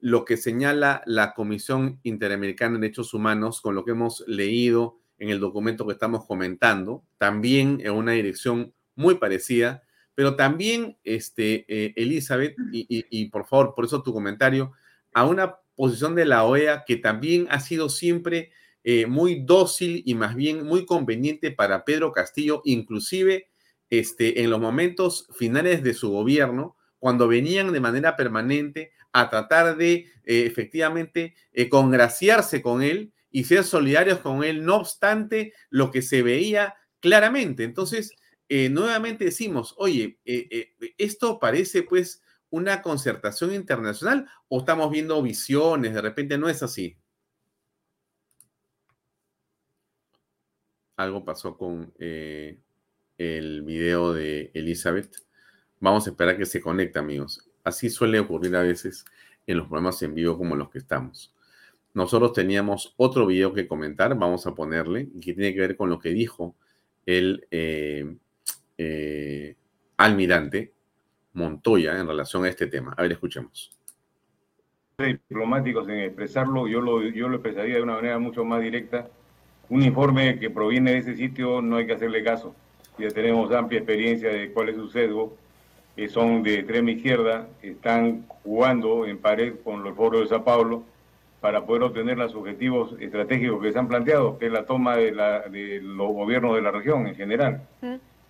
Speaker 3: lo que señala la Comisión Interamericana de Derechos Humanos con lo que hemos leído en el documento que estamos comentando, también en una dirección muy parecida, pero también, este, eh, Elizabeth, y, por favor, por eso tu comentario, a una posición de la OEA que también ha sido siempre eh, muy dócil y más bien muy conveniente para Pedro Castillo, inclusive este, en los momentos finales de su gobierno, cuando venían de manera permanente a tratar de eh, efectivamente congraciarse con él y ser solidarios con él, no obstante lo que se veía claramente. Entonces, eh, nuevamente decimos, oye, eh, eh, esto parece pues una concertación internacional o estamos viendo visiones, de repente no es así. Algo pasó con el video de Elizabeth. Vamos a esperar que se conecte, amigos. Así suele ocurrir a veces en los programas en vivo como los que estamos. Nosotros teníamos otro video que comentar, vamos a ponerle, que tiene que ver con lo que dijo el eh, eh, almirante Montoya en relación a este tema. A ver, escuchemos.
Speaker 13: Diplomáticos en expresarlo, yo lo, yo lo expresaría de una manera mucho más directa. Un informe que proviene de ese sitio no hay que hacerle caso. Ya tenemos amplia experiencia de cuál es su sesgo. Que son de extrema izquierda, están jugando en pared con los foros de Sao Paulo para poder obtener los objetivos estratégicos que se han planteado, que es la toma de, la, de los gobiernos de la región en general.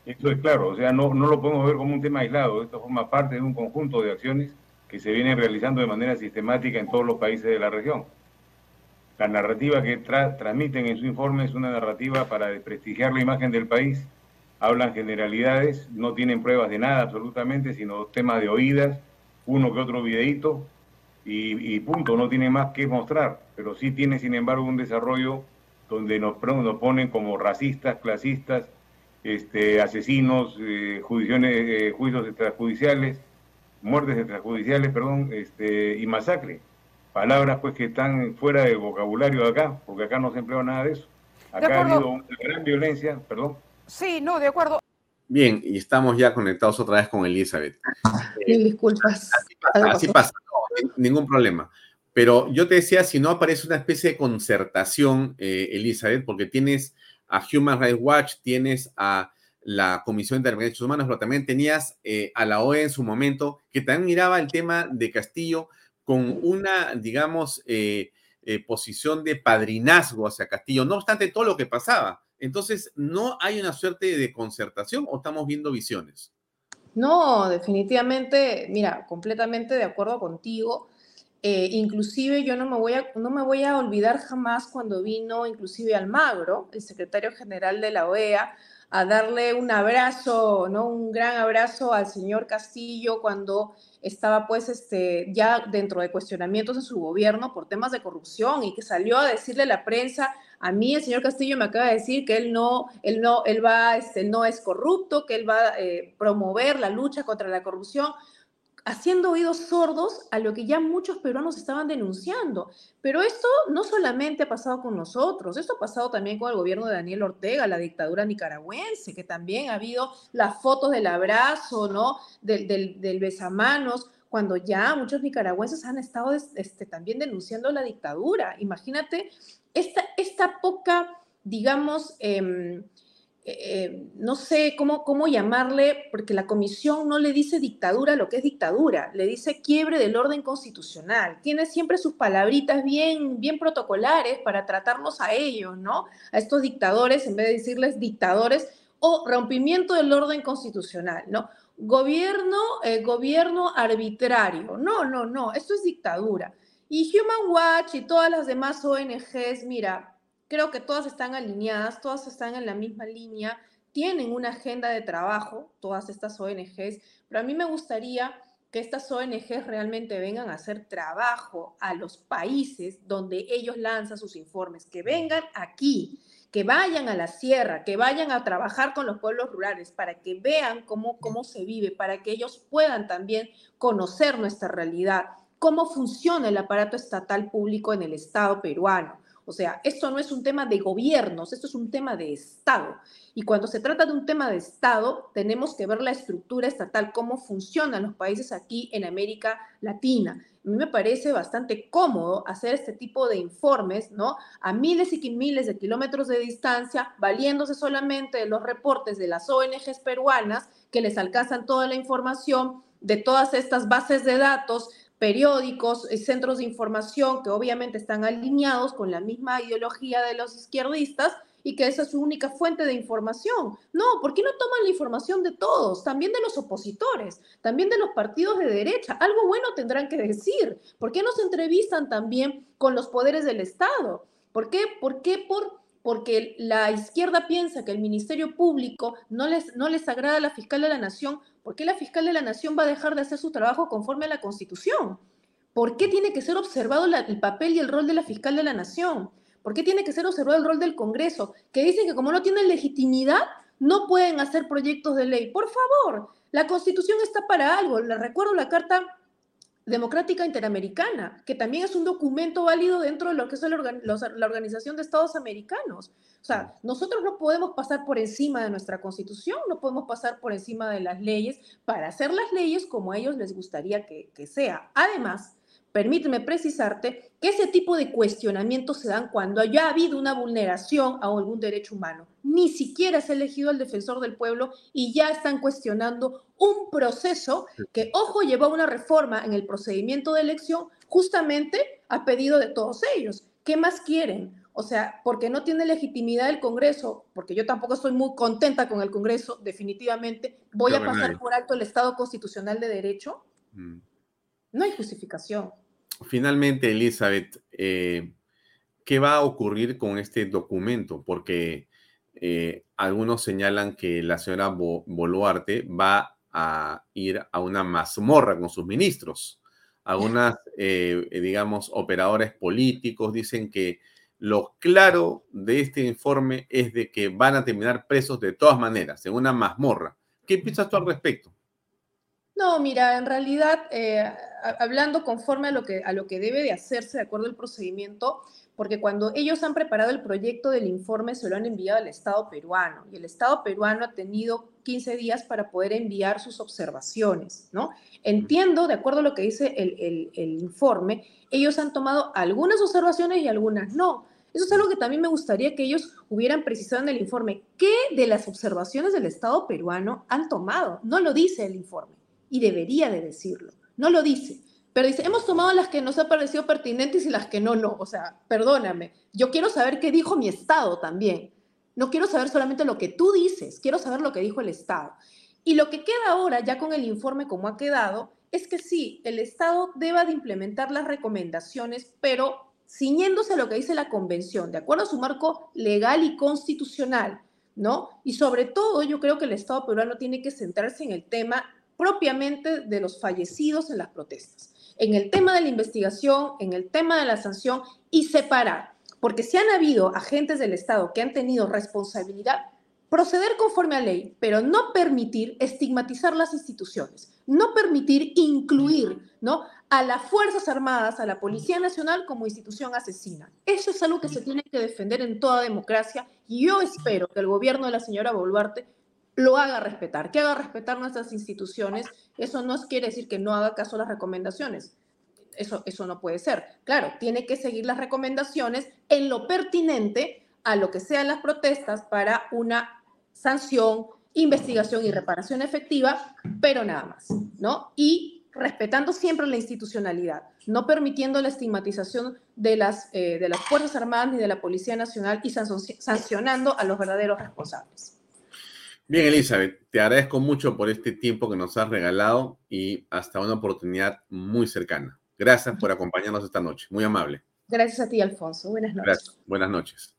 Speaker 13: Esto es claro, o sea, no, no lo podemos ver como un tema aislado, esto forma parte de un conjunto de acciones que se vienen realizando de manera sistemática en todos los países de la región. La narrativa que transmiten en su informe es una narrativa para desprestigiar la imagen del país, hablan generalidades, no tienen pruebas de nada absolutamente, sino temas de oídas, uno que otro videíto, y, punto, no tiene más que mostrar, pero sí tiene sin embargo un desarrollo donde nos, nos ponen como racistas, clasistas, este, asesinos, eh, eh, juicios extrajudiciales, muertes extrajudiciales, perdón, este, y masacre. Palabras pues que están fuera del vocabulario de acá, porque acá no se emplea nada de eso. Acá ha habido una gran violencia, perdón.
Speaker 6: Sí, no, de acuerdo.
Speaker 3: Bien, y estamos ya conectados otra vez con Elizabeth.
Speaker 12: Mil disculpas.
Speaker 3: Así pasa, ningún problema. Pero yo te decía, si no aparece una especie de concertación, eh, Elizabeth, porque tienes a Human Rights Watch, tienes a la Comisión de Derechos Humanos, pero también tenías eh, a la OEA en su momento, que también miraba el tema de Castillo con una, digamos, eh, posición de padrinazgo hacia Castillo, no obstante todo lo que pasaba. Entonces, ¿no hay una suerte de concertación o estamos viendo visiones?
Speaker 12: No, definitivamente, mira, completamente de acuerdo contigo. Eh, inclusive yo no me, voy a, no me voy a olvidar jamás cuando vino inclusive Almagro, el secretario general de la OEA, a darle un abrazo, ¿no? Un gran abrazo al señor Castillo cuando estaba pues este, ya dentro de cuestionamientos en su gobierno por temas de corrupción y que salió a decirle a la prensa a mí el señor Castillo me acaba de decir que él no, él no, él va, este, no es corrupto, que él va a eh, promover la lucha contra la corrupción, haciendo oídos sordos a lo que ya muchos peruanos estaban denunciando. Pero esto no solamente ha pasado con nosotros, esto ha pasado también con el gobierno de Daniel Ortega, la dictadura nicaragüense, que también ha habido las fotos del abrazo, ¿no? Del, besamanos cuando ya muchos nicaragüenses han estado este, también denunciando la dictadura. Imagínate esta, esta poca, digamos, em, eh, no sé cómo, cómo llamarle, porque la comisión no le dice dictadura lo que es dictadura, le dice quiebre del orden constitucional. Tiene siempre sus palabritas bien, bien protocolares para tratarlos a ellos, ¿no? A estos dictadores, en vez de decirles dictadores, o rompimiento del orden constitucional, ¿no? Gobierno, eh, gobierno arbitrario. No, no, no, esto es dictadura. Y Human Watch y todas las demás ONGs, mira, creo que todas están alineadas, todas están en la misma línea tienen una agenda de trabajo, todas estas ONGs, pero a mí me gustaría que estas ONGs realmente vengan a hacer trabajo a los países donde ellos lanzan sus informes, que vengan aquí, que vayan a la sierra, que vayan a trabajar con los pueblos rurales para que vean cómo, cómo se vive, para que ellos puedan también conocer nuestra realidad, cómo funciona el aparato estatal público en el Estado peruano. O sea, esto no es un tema de gobiernos, esto es un tema de Estado. Y cuando se trata de un tema de Estado, tenemos que ver la estructura estatal, cómo funcionan los países aquí en América Latina. A mí me parece bastante cómodo hacer este tipo de informes, ¿no? A miles y miles de kilómetros de distancia, valiéndose solamente de los reportes de las ONGs peruanas que les alcanzan toda la información de todas estas bases de datos periódicos, eh, centros de información que obviamente están alineados con la misma ideología de los izquierdistas y que esa es su única fuente de información. No, ¿por qué no toman la información de todos? También de los opositores, también de los partidos de derecha. Algo bueno tendrán que decir. ¿Por qué no se entrevistan también con los poderes del Estado? ¿Por qué? ¿Por qué? Por porque la izquierda piensa que el Ministerio Público no les, no les agrada a la fiscal de la Nación, ¿por qué la fiscal de la Nación va a dejar de hacer su trabajo conforme a la Constitución? ¿Por qué tiene que ser observado el papel y el rol de la fiscal de la Nación? ¿Por qué tiene que ser observado el rol del Congreso? Que dicen que como no tienen legitimidad, no pueden hacer proyectos de ley. Por favor, la Constitución está para algo. Le recuerdo la Carta Democrática Interamericana, que también es un documento válido dentro de lo que es la Organización de Estados Americanos. O sea, nosotros no podemos pasar por encima de nuestra constitución, no podemos pasar por encima de las leyes para hacer las leyes como a ellos les gustaría que, que sea. Además, permíteme precisarte que ese tipo de cuestionamientos se dan cuando haya ha habido una vulneración a algún derecho humano. Ni siquiera se ha elegido al defensor del pueblo y ya están cuestionando un proceso que, ojo, llevó a una reforma en el procedimiento de elección justamente a pedido de todos ellos. ¿Qué más quieren? O sea, porque no tiene legitimidad el Congreso, porque yo tampoco estoy muy contenta con el Congreso, definitivamente, voy a pasar por alto el Estado constitucional de derecho. Mm. No hay justificación.
Speaker 3: Finalmente, Elizabeth, eh, ¿qué va a ocurrir con este documento? Porque eh, algunos señalan que la señora Boluarte va a ir a una mazmorra con sus ministros. Algunas, eh, digamos, operadores políticos dicen que lo claro de este informe es de que van a terminar presos de todas maneras, en una mazmorra. ¿Qué piensas tú al respecto?
Speaker 12: No, mira, en realidad, eh, hablando conforme a lo, que, a lo que debe de hacerse de acuerdo al procedimiento, porque cuando ellos han preparado el proyecto del informe se lo han enviado al Estado peruano y el Estado peruano ha tenido 15 días para poder enviar sus observaciones, ¿no? Entiendo, de acuerdo a lo que dice el, el informe, ellos han tomado algunas observaciones y algunas no. Eso es algo que también me gustaría que ellos hubieran precisado en el informe. ¿Qué de las observaciones del Estado peruano han tomado? No lo dice el informe y debería de decirlo. No lo dice, pero dice, hemos tomado las que nos ha parecido pertinentes y las que no, no. O sea, perdóname, yo quiero saber qué dijo mi Estado también. No quiero saber solamente lo que tú dices, quiero saber lo que dijo el Estado. Y lo que queda ahora, ya con el informe como ha quedado, es que sí, el Estado deba de implementar las recomendaciones, pero ciñéndose a lo que dice la Convención, de acuerdo a su marco legal y constitucional, ¿no? Y sobre todo, yo creo que el Estado peruano tiene que centrarse en el tema propiamente de los fallecidos en las protestas, en el tema de la investigación, en el tema de la sanción y separar, porque si han habido agentes del Estado que han tenido responsabilidad, proceder conforme a ley, pero no permitir estigmatizar las instituciones, no permitir incluir ¿no? a las Fuerzas Armadas, a la Policía Nacional como institución asesina. Eso es algo que se tiene que defender en toda democracia y yo espero que el gobierno de la señora Boluarte lo haga respetar, que haga respetar nuestras instituciones. Eso no quiere decir que no haga caso a las recomendaciones. Eso, eso no puede ser. Claro, tiene que seguir las recomendaciones en lo pertinente a lo que sean las protestas para una sanción, investigación y reparación efectiva, pero nada más, ¿no? Y respetando siempre la institucionalidad, no permitiendo la estigmatización de las, eh, de las Fuerzas Armadas ni de la Policía Nacional y sancionando a los verdaderos responsables.
Speaker 3: Bien, Elizabeth, te agradezco mucho por este tiempo que nos has regalado y hasta una oportunidad muy cercana. Gracias por acompañarnos esta noche. Muy amable.
Speaker 12: Gracias a ti, Alfonso. Buenas noches.
Speaker 3: Buenas noches.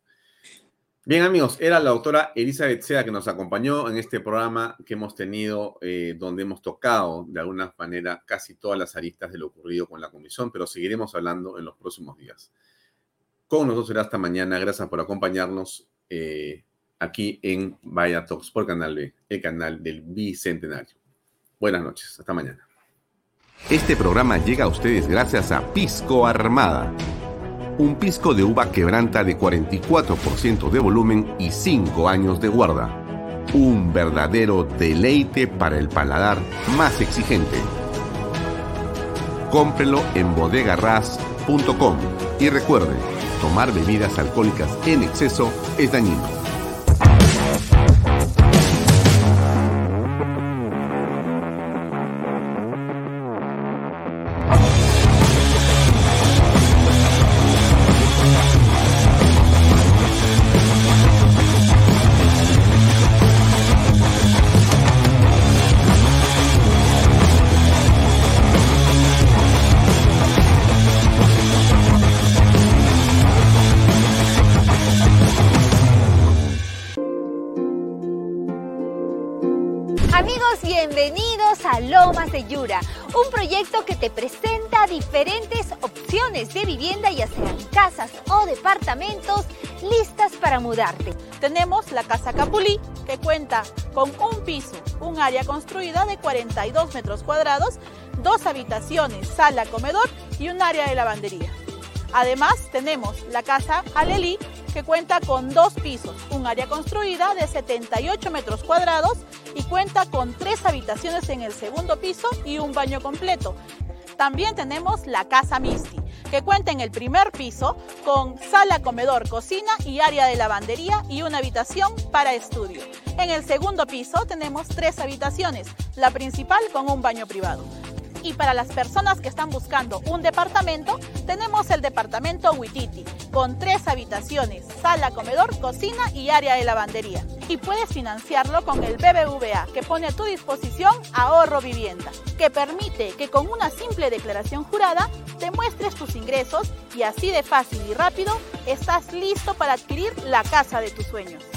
Speaker 3: Bien amigos, era la doctora Elizabeth Sea que nos acompañó en este programa que hemos tenido, eh, donde hemos tocado de alguna manera casi todas las aristas de lo ocurrido con la comisión, pero seguiremos hablando en los próximos días. Con nosotros será hasta mañana. Gracias por acompañarnos eh, aquí en Vaya Talks por Canal B, el canal del Bicentenario. Buenas noches, hasta mañana.
Speaker 14: Este programa llega a ustedes gracias a Pisco Armada un pisco de uva quebranta de 44% de volumen y 5 años de guarda. Un verdadero deleite para el paladar más exigente. Cómprelo en bodegarras.com y recuerde, tomar bebidas alcohólicas en exceso es dañino.
Speaker 1: Un proyecto que te presenta diferentes opciones de vivienda, ya sean casas o departamentos, listas para mudarte.
Speaker 2: Tenemos la Casa Capulí, que cuenta con un piso, un área construida de 42 metros cuadrados, dos habitaciones, sala, comedor y un área de lavandería. Además, tenemos la Casa Alelí, que cuenta con dos pisos, un área construida de 78 metros cuadrados y cuenta con tres habitaciones en el segundo piso y un baño completo. También tenemos la Casa Misty, que cuenta en el primer piso con sala, comedor, cocina y área de lavandería y una habitación para estudio. En el segundo piso tenemos tres habitaciones, la principal con un baño privado. Y para las personas que están buscando un departamento, tenemos el departamento Huititi, con tres habitaciones, sala, comedor, cocina y área de lavandería. Y puedes financiarlo con el BBVA, que pone a tu disposición ahorro vivienda, que permite que con una simple declaración jurada te muestres tus ingresos y así de fácil y rápido estás listo para adquirir la casa de tus sueños.